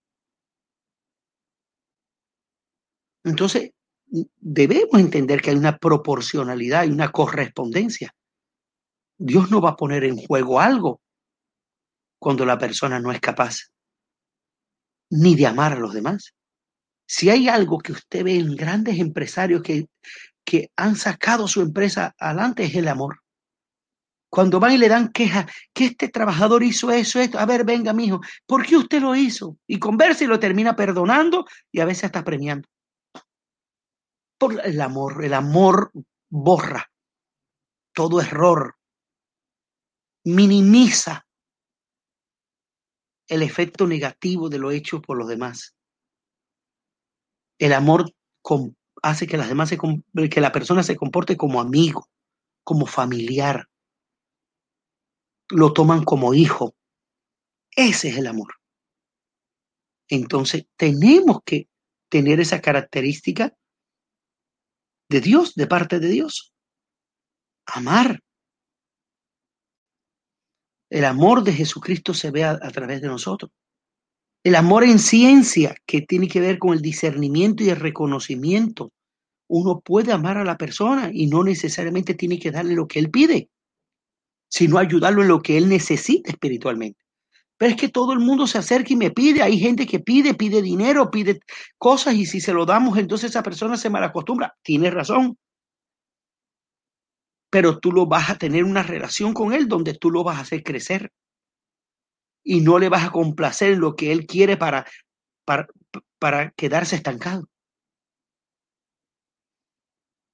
Entonces, debemos entender que hay una proporcionalidad y una correspondencia. Dios no va a poner en juego algo cuando la persona no es capaz ni de amar a los demás. Si hay algo que usted ve en grandes empresarios que, que han sacado su empresa adelante es el amor. Cuando van y le dan queja, que este trabajador hizo eso, esto, a ver, venga, mijo, ¿por qué usted lo hizo? Y conversa y lo termina perdonando y a veces hasta premiando. Por el amor, el amor borra todo error, minimiza el efecto negativo de lo hecho por los demás. El amor hace que, las demás se, que la persona se comporte como amigo, como familiar. Lo toman como hijo. Ese es el amor. Entonces, tenemos que tener esa característica de Dios, de parte de Dios. Amar. El amor de Jesucristo se ve a, través de nosotros. El amor en ciencia, que tiene que ver con el discernimiento y el reconocimiento. Uno puede amar a la persona y no necesariamente tiene que darle lo que él pide, sino ayudarlo en lo que él necesita espiritualmente. Pero es que todo el mundo se acerca y me pide. Hay gente que pide, pide dinero, pide cosas y si se lo damos, entonces esa persona se malacostumbra. Tiene razón pero tú lo vas a tener una relación con él donde tú lo vas a hacer crecer. Y no le vas a complacer en lo que él quiere para, para, para quedarse estancado.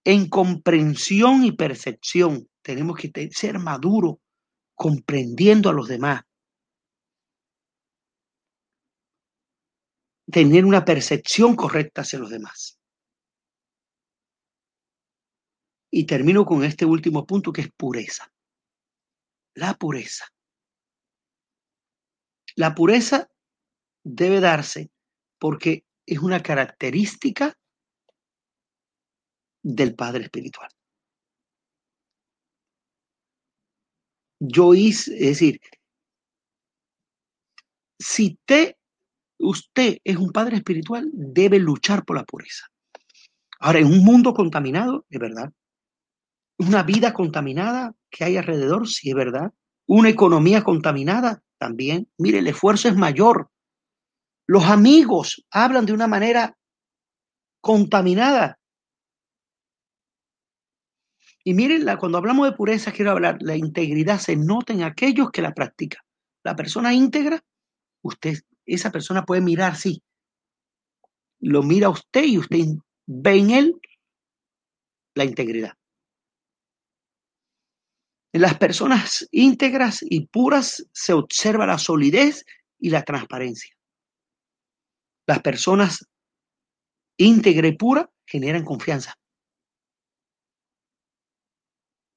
En comprensión y percepción tenemos que ser maduros, comprendiendo a los demás. Tener una percepción correcta hacia los demás. Y termino con este último punto que es pureza. La pureza. La pureza debe darse porque es una característica del Padre Espiritual. Yo hice, es decir, si te, usted es un Padre Espiritual, debe luchar por la pureza. Ahora, en un mundo contaminado, es verdad, una vida contaminada que hay alrededor, sí es verdad. Una economía contaminada también. Mire, el esfuerzo es mayor. Los amigos hablan de una manera contaminada. Y miren, cuando hablamos de pureza, quiero hablar, la integridad se nota en aquellos que la practican. La persona íntegra, usted, esa persona puede mirar, sí. Lo mira usted y usted ve en él la integridad. En las personas íntegras y puras se observa la solidez y la transparencia. Las personas íntegras y puras generan confianza.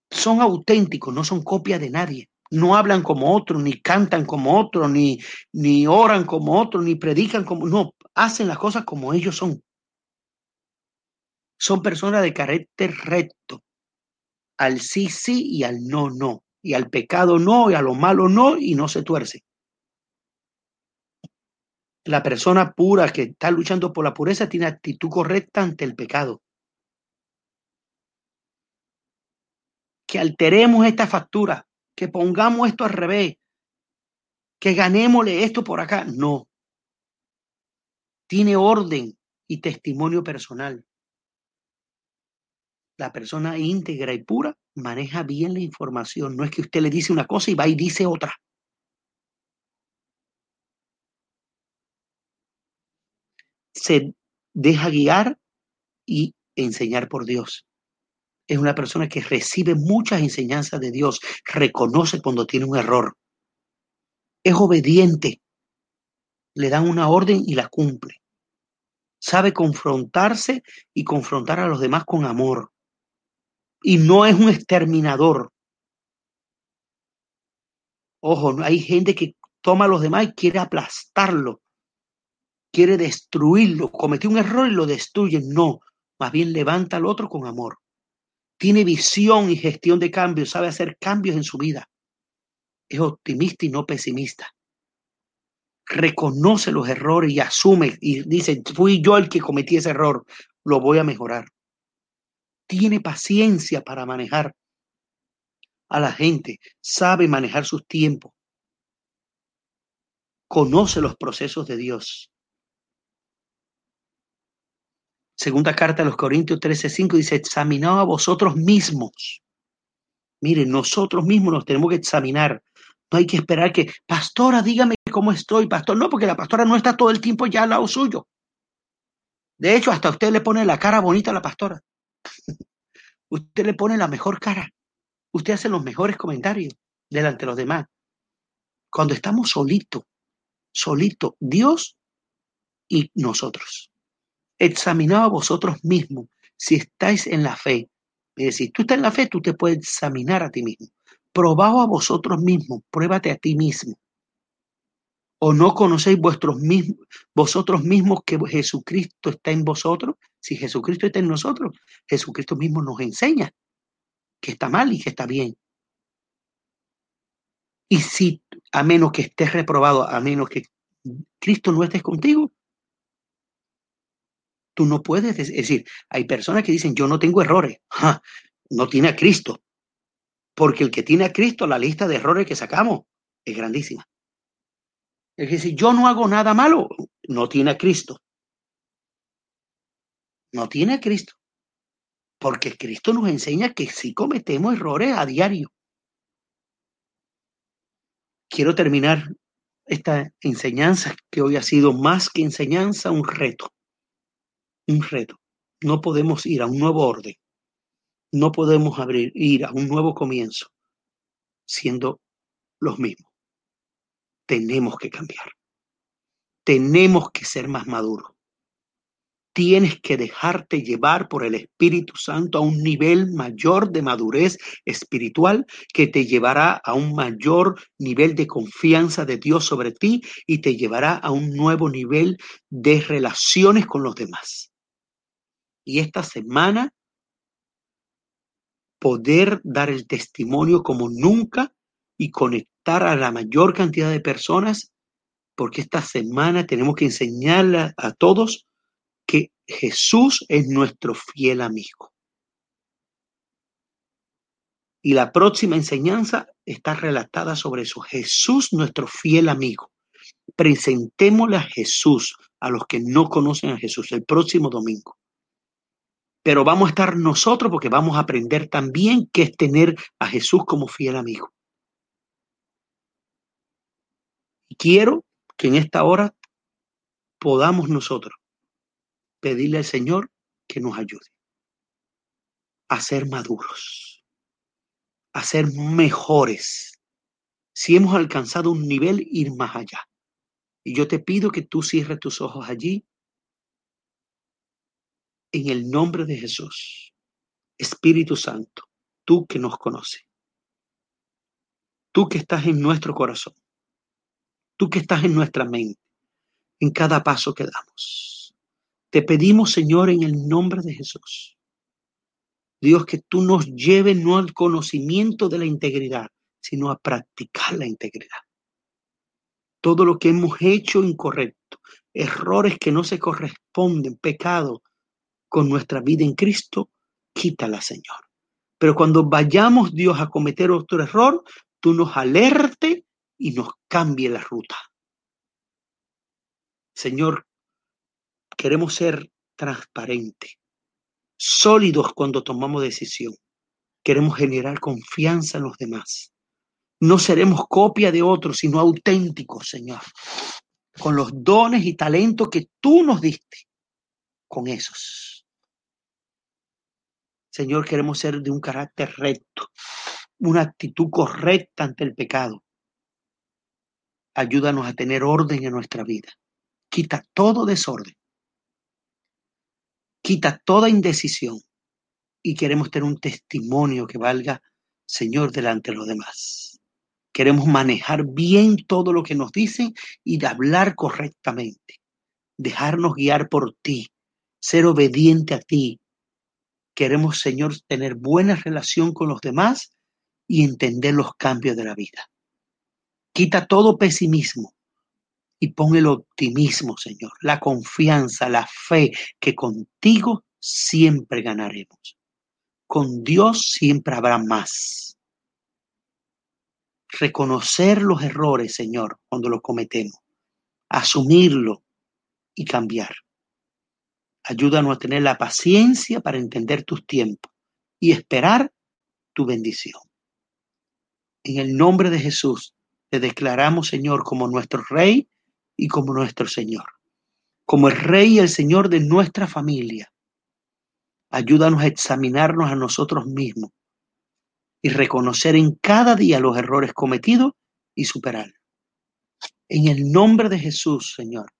Son auténticos, no son copia de nadie. No hablan como otros, ni cantan como otros, ni, ni oran como otros, ni predican como... No, hacen las cosas como ellos son. Son personas de carácter recto, al sí sí y al no no, y al pecado no, y a lo malo no, y no se tuerce. La persona pura que está luchando por la pureza tiene actitud correcta ante el pecado. Que alteremos esta factura, que pongamos esto al revés, que ganémosle esto por acá. No. Tiene orden y testimonio personal la persona íntegra y pura maneja bien la información. No es que usted le dice una cosa y va y dice otra. Se deja guiar y enseñar por Dios. Es una persona que recibe muchas enseñanzas de Dios, reconoce cuando tiene un error. Es obediente. Le dan una orden y la cumple. Sabe confrontarse y confrontar a los demás con amor y no es un exterminador. Ojo, hay gente que toma a los demás y quiere aplastarlo, quiere destruirlo, cometió un error y lo destruye. No, más bien levanta al otro con amor. Tiene visión y gestión de cambios, sabe hacer cambios en su vida. Es optimista y no pesimista. Reconoce los errores y asume y dice, fui yo el que cometí ese error, lo voy a mejorar tiene paciencia para manejar a la gente, sabe manejar sus tiempos, conoce los procesos de Dios. Segunda carta a los Corintios 13:5 dice, examinaos a vosotros mismos. Miren, nosotros mismos nos tenemos que examinar. No hay que esperar que, pastora, dígame cómo estoy, pastor. No, porque la pastora no está todo el tiempo ya al lado suyo. De hecho, hasta usted le pone la cara bonita a la pastora. Usted le pone la mejor cara. Usted hace los mejores comentarios delante de los demás. Cuando estamos solitos, solitos, Dios y nosotros. Examinaos a vosotros mismos si estáis en la fe. Es decir, tú estás en la fe, tú te puedes examinar a ti mismo. Probaos a vosotros mismos, pruébate a ti mismo. ¿O no conocéis vuestros mismos, vosotros mismos que Jesucristo está en vosotros? Si Jesucristo está en nosotros, Jesucristo mismo nos enseña que está mal y que está bien. Y si, a menos que estés reprobado, a menos que Cristo no estés contigo, tú no puedes es decir, hay personas que dicen, yo no tengo errores. no tiene a Cristo. Porque el que tiene a Cristo, la lista de errores que sacamos es grandísima. Es decir, yo no hago nada malo, no tiene a Cristo. No tiene a Cristo. Porque Cristo nos enseña que sí cometemos errores a diario. Quiero terminar esta enseñanza que hoy ha sido más que enseñanza, un reto. Un reto. No podemos ir a un nuevo orden. No podemos abrir, ir a un nuevo comienzo siendo los mismos. Tenemos que cambiar. Tenemos que ser más maduros. Tienes que dejarte llevar por el Espíritu Santo a un nivel mayor de madurez espiritual que te llevará a un mayor nivel de confianza de Dios sobre ti y te llevará a un nuevo nivel de relaciones con los demás. Y esta semana poder dar el testimonio como nunca y conectar a la mayor cantidad de personas, porque esta semana tenemos que enseñarle a todos que Jesús es nuestro fiel amigo. Y la próxima enseñanza está relatada sobre eso. Jesús, nuestro fiel amigo. Presentémosle a Jesús a los que no conocen a Jesús el próximo domingo. Pero vamos a estar nosotros porque vamos a aprender también qué es tener a Jesús como fiel amigo. Y quiero que en esta hora podamos nosotros pedirle al Señor que nos ayude a ser maduros, a ser mejores. Si hemos alcanzado un nivel, ir más allá. Y yo te pido que tú cierres tus ojos allí. En el nombre de Jesús, Espíritu Santo, tú que nos conoces, tú que estás en nuestro corazón, tú que estás en nuestra mente, en cada paso que damos. Te pedimos, Señor, en el nombre de Jesús. Dios, que tú nos lleves no al conocimiento de la integridad, sino a practicar la integridad. Todo lo que hemos hecho incorrecto, errores que no se corresponden, pecado con nuestra vida en Cristo, quítala, Señor. Pero cuando vayamos, Dios, a cometer otro error, tú nos alerte y nos cambie la ruta. Señor, Queremos ser transparentes, sólidos cuando tomamos decisión. Queremos generar confianza en los demás. No seremos copia de otros, sino auténticos, Señor, con los dones y talentos que tú nos diste, con esos. Señor, queremos ser de un carácter recto, una actitud correcta ante el pecado. Ayúdanos a tener orden en nuestra vida. Quita todo desorden quita toda indecisión y queremos tener un testimonio que valga, Señor, delante de los demás. Queremos manejar bien todo lo que nos dicen y de hablar correctamente, dejarnos guiar por ti, ser obediente a ti. Queremos, Señor, tener buena relación con los demás y entender los cambios de la vida. Quita todo pesimismo, y pon el optimismo, Señor, la confianza, la fe, que contigo siempre ganaremos. Con Dios siempre habrá más. Reconocer los errores, Señor, cuando los cometemos. Asumirlo y cambiar. Ayúdanos a tener la paciencia para entender tus tiempos y esperar tu bendición. En el nombre de Jesús, te declaramos, Señor, como nuestro Rey y como nuestro Señor, como el Rey y el Señor de nuestra familia. Ayúdanos a examinarnos a nosotros mismos y reconocer en cada día los errores cometidos y superarlos. En el nombre de Jesús, Señor,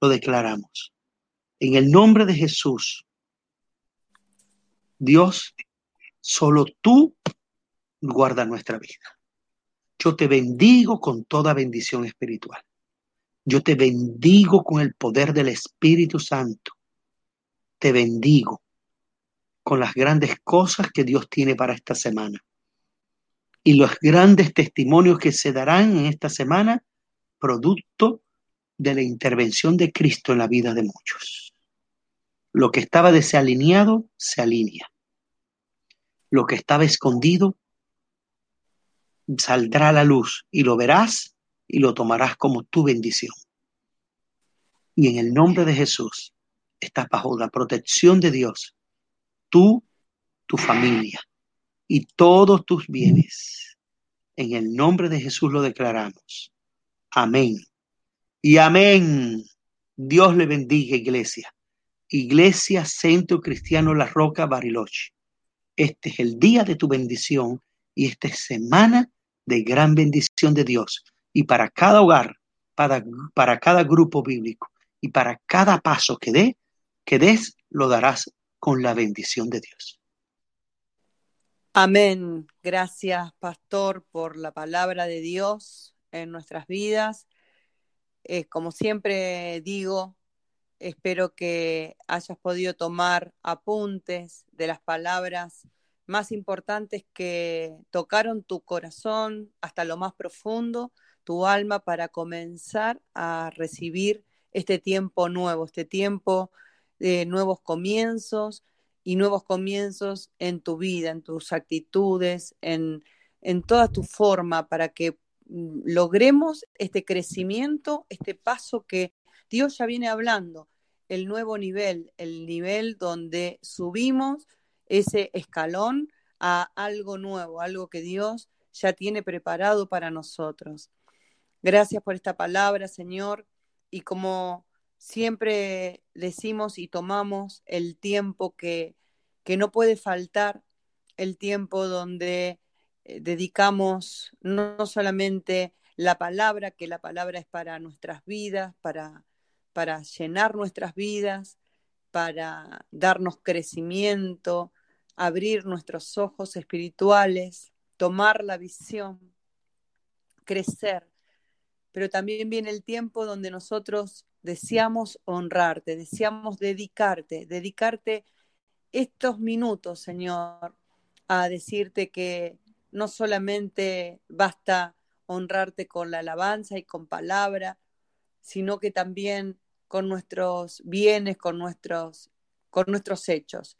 lo declaramos. En el nombre de Jesús, Dios, solo tú guarda nuestra vida. Yo te bendigo con toda bendición espiritual. Yo te bendigo con el poder del Espíritu Santo. Te bendigo con las grandes cosas que Dios tiene para esta semana. Y los grandes testimonios que se darán en esta semana, producto de la intervención de Cristo en la vida de muchos. Lo que estaba desalineado se alinea. Lo que estaba escondido saldrá a la luz y lo verás y lo tomarás como tu bendición. Y en el nombre de Jesús estás bajo la protección de Dios, tú, tu familia y todos tus bienes. En el nombre de Jesús lo declaramos. Amén. Y amén. Dios le bendiga, iglesia. Iglesia Centro Cristiano La Roca Bariloche. Este es el día de tu bendición y esta es semana de gran bendición de Dios. Y para cada hogar, para, para cada grupo bíblico y para cada paso que dé, que des, lo darás con la bendición de Dios. Amén. Gracias, pastor, por la palabra de Dios en nuestras vidas. Eh, como siempre digo, espero que hayas podido tomar apuntes de las palabras más importantes que tocaron tu corazón hasta lo más profundo, tu alma, para comenzar a recibir este tiempo nuevo, este tiempo de nuevos comienzos y nuevos comienzos en tu vida, en tus actitudes, en, en toda tu forma, para que mm, logremos este crecimiento, este paso que Dios ya viene hablando, el nuevo nivel, el nivel donde subimos ese escalón a algo nuevo, algo que Dios ya tiene preparado para nosotros. Gracias por esta palabra, Señor, y como siempre decimos y tomamos el tiempo que, que no puede faltar, el tiempo donde eh, dedicamos no solamente la palabra, que la palabra es para nuestras vidas, para, para llenar nuestras vidas, para darnos crecimiento, abrir nuestros ojos espirituales, tomar la visión, crecer. Pero también viene el tiempo donde nosotros deseamos honrarte, deseamos dedicarte, dedicarte estos minutos, Señor, a decirte que no solamente basta honrarte con la alabanza y con palabra, sino que también con nuestros bienes, con nuestros, con nuestros hechos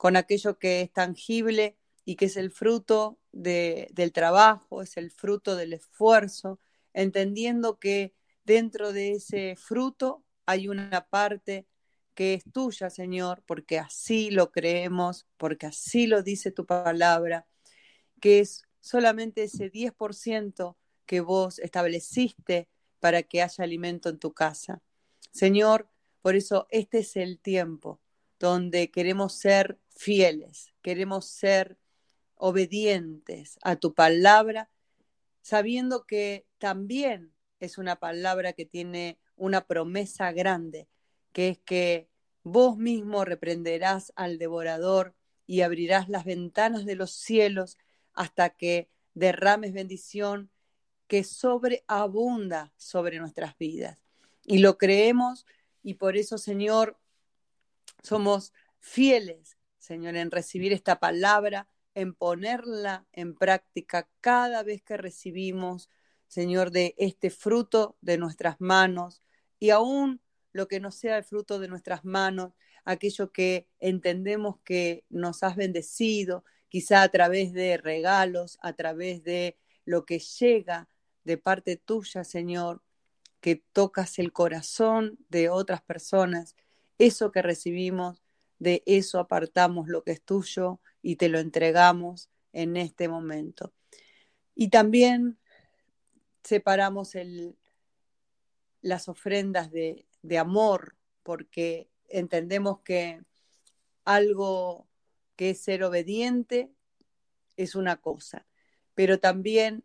con aquello que es tangible y que es el fruto del trabajo, es el fruto del esfuerzo, entendiendo que dentro de ese fruto hay una parte que es tuya, Señor, porque así lo creemos, porque así lo dice tu palabra, que es solamente ese 10% que vos estableciste para que haya alimento en tu casa. Señor, por eso este es el tiempo donde queremos ser fieles, queremos ser obedientes a tu palabra, sabiendo que también es una palabra que tiene una promesa grande, que es que vos mismo reprenderás al devorador y abrirás las ventanas de los cielos hasta que derrames bendición que sobreabunda sobre nuestras vidas. Y lo creemos y por eso, Señor, somos fieles Señor, en recibir esta palabra, en ponerla en práctica cada vez que recibimos, Señor, de este fruto de nuestras manos y aún lo que no sea el fruto de nuestras manos, aquello que entendemos que nos has bendecido, quizá a través de regalos, a través de lo que llega de parte tuya, Señor, que tocas el corazón de otras personas, eso que recibimos, de eso apartamos lo que es tuyo y te lo entregamos en este momento. Y también separamos las ofrendas de, de amor, porque entendemos que algo que es ser obediente es una cosa, pero también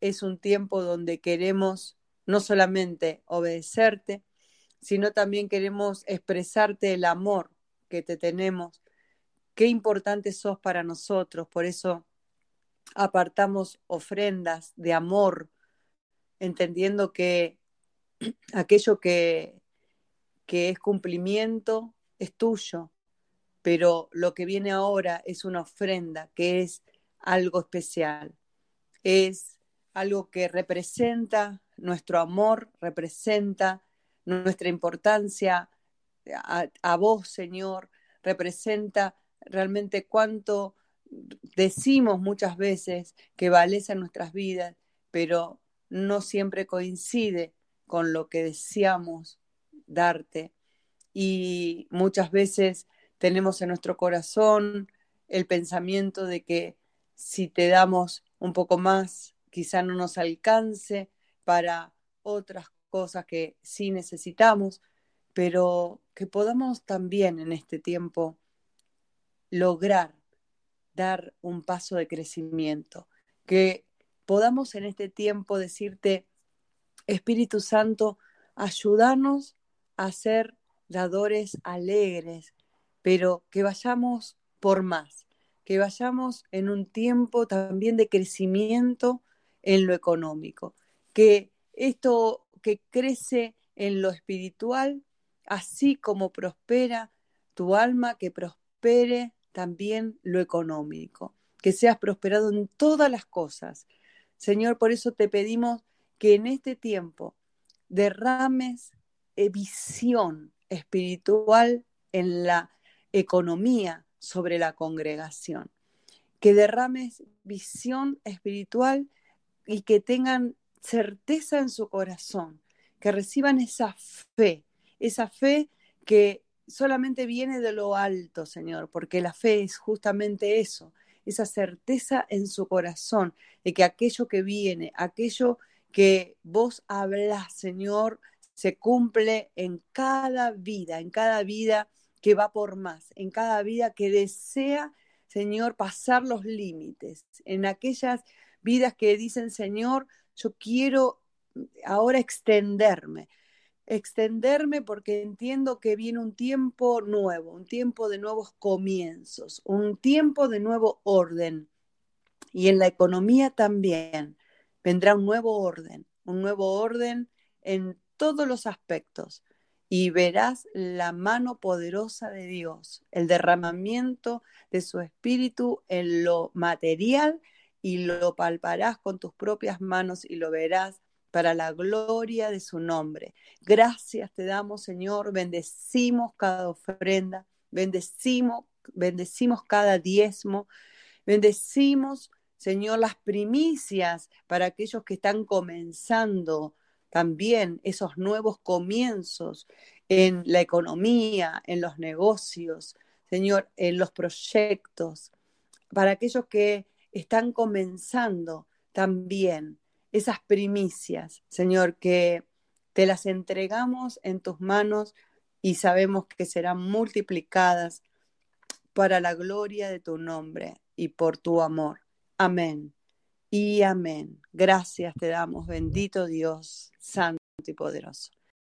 es un tiempo donde queremos no solamente obedecerte, sino también queremos expresarte el amor que te tenemos, qué importante sos para nosotros, por eso apartamos ofrendas de amor, entendiendo que aquello que, que es cumplimiento es tuyo, pero lo que viene ahora es una ofrenda, que es algo especial, es algo que representa nuestro amor, representa nuestra importancia a, vos, Señor, representa realmente cuánto decimos muchas veces que vales en nuestras vidas, pero no siempre coincide con lo que deseamos darte. Y muchas veces tenemos en nuestro corazón el pensamiento de que si te damos un poco más, quizá no nos alcance para otras cosas que sí necesitamos, pero que podamos también en este tiempo lograr dar un paso de crecimiento, que podamos en este tiempo decirte, Espíritu Santo, ayúdanos a ser dadores alegres, pero que vayamos por más, que vayamos en un tiempo también de crecimiento en lo económico, que esto que crece en lo espiritual, así como prospera tu alma, que prospere también lo económico, que seas prosperado en todas las cosas. Señor, por eso te pedimos que en este tiempo derrames eh, visión espiritual en la economía sobre la congregación, que derrames visión espiritual y que tengan certeza en su corazón, que reciban esa fe, esa fe que solamente viene de lo alto, Señor, porque la fe es justamente eso, esa certeza en su corazón de que aquello que viene, aquello que vos hablas, Señor, se cumple en cada vida, en cada vida que va por más, en cada vida que desea, Señor, pasar los límites, en aquellas vidas que dicen, Señor, yo quiero ahora extenderme, extenderme porque entiendo que viene un tiempo nuevo, un tiempo de nuevos comienzos, un tiempo de nuevo orden. Y en la economía también vendrá un nuevo orden, un nuevo orden en todos los aspectos. Y verás la mano poderosa de Dios, el derramamiento de su espíritu en lo material y lo palparás con tus propias manos y lo verás para la gloria de su nombre. Gracias te damos, Señor, bendecimos cada ofrenda, bendecimos, bendecimos cada diezmo, bendecimos, Señor, las primicias para aquellos que están comenzando también esos nuevos comienzos en la economía, en los negocios, Señor, en los proyectos, para aquellos que están comenzando también esas primicias, Señor, que te las entregamos en tus manos y sabemos que serán multiplicadas para la gloria de tu nombre y por tu amor. Amén y amén. Gracias te damos, bendito Dios, santo y poderoso.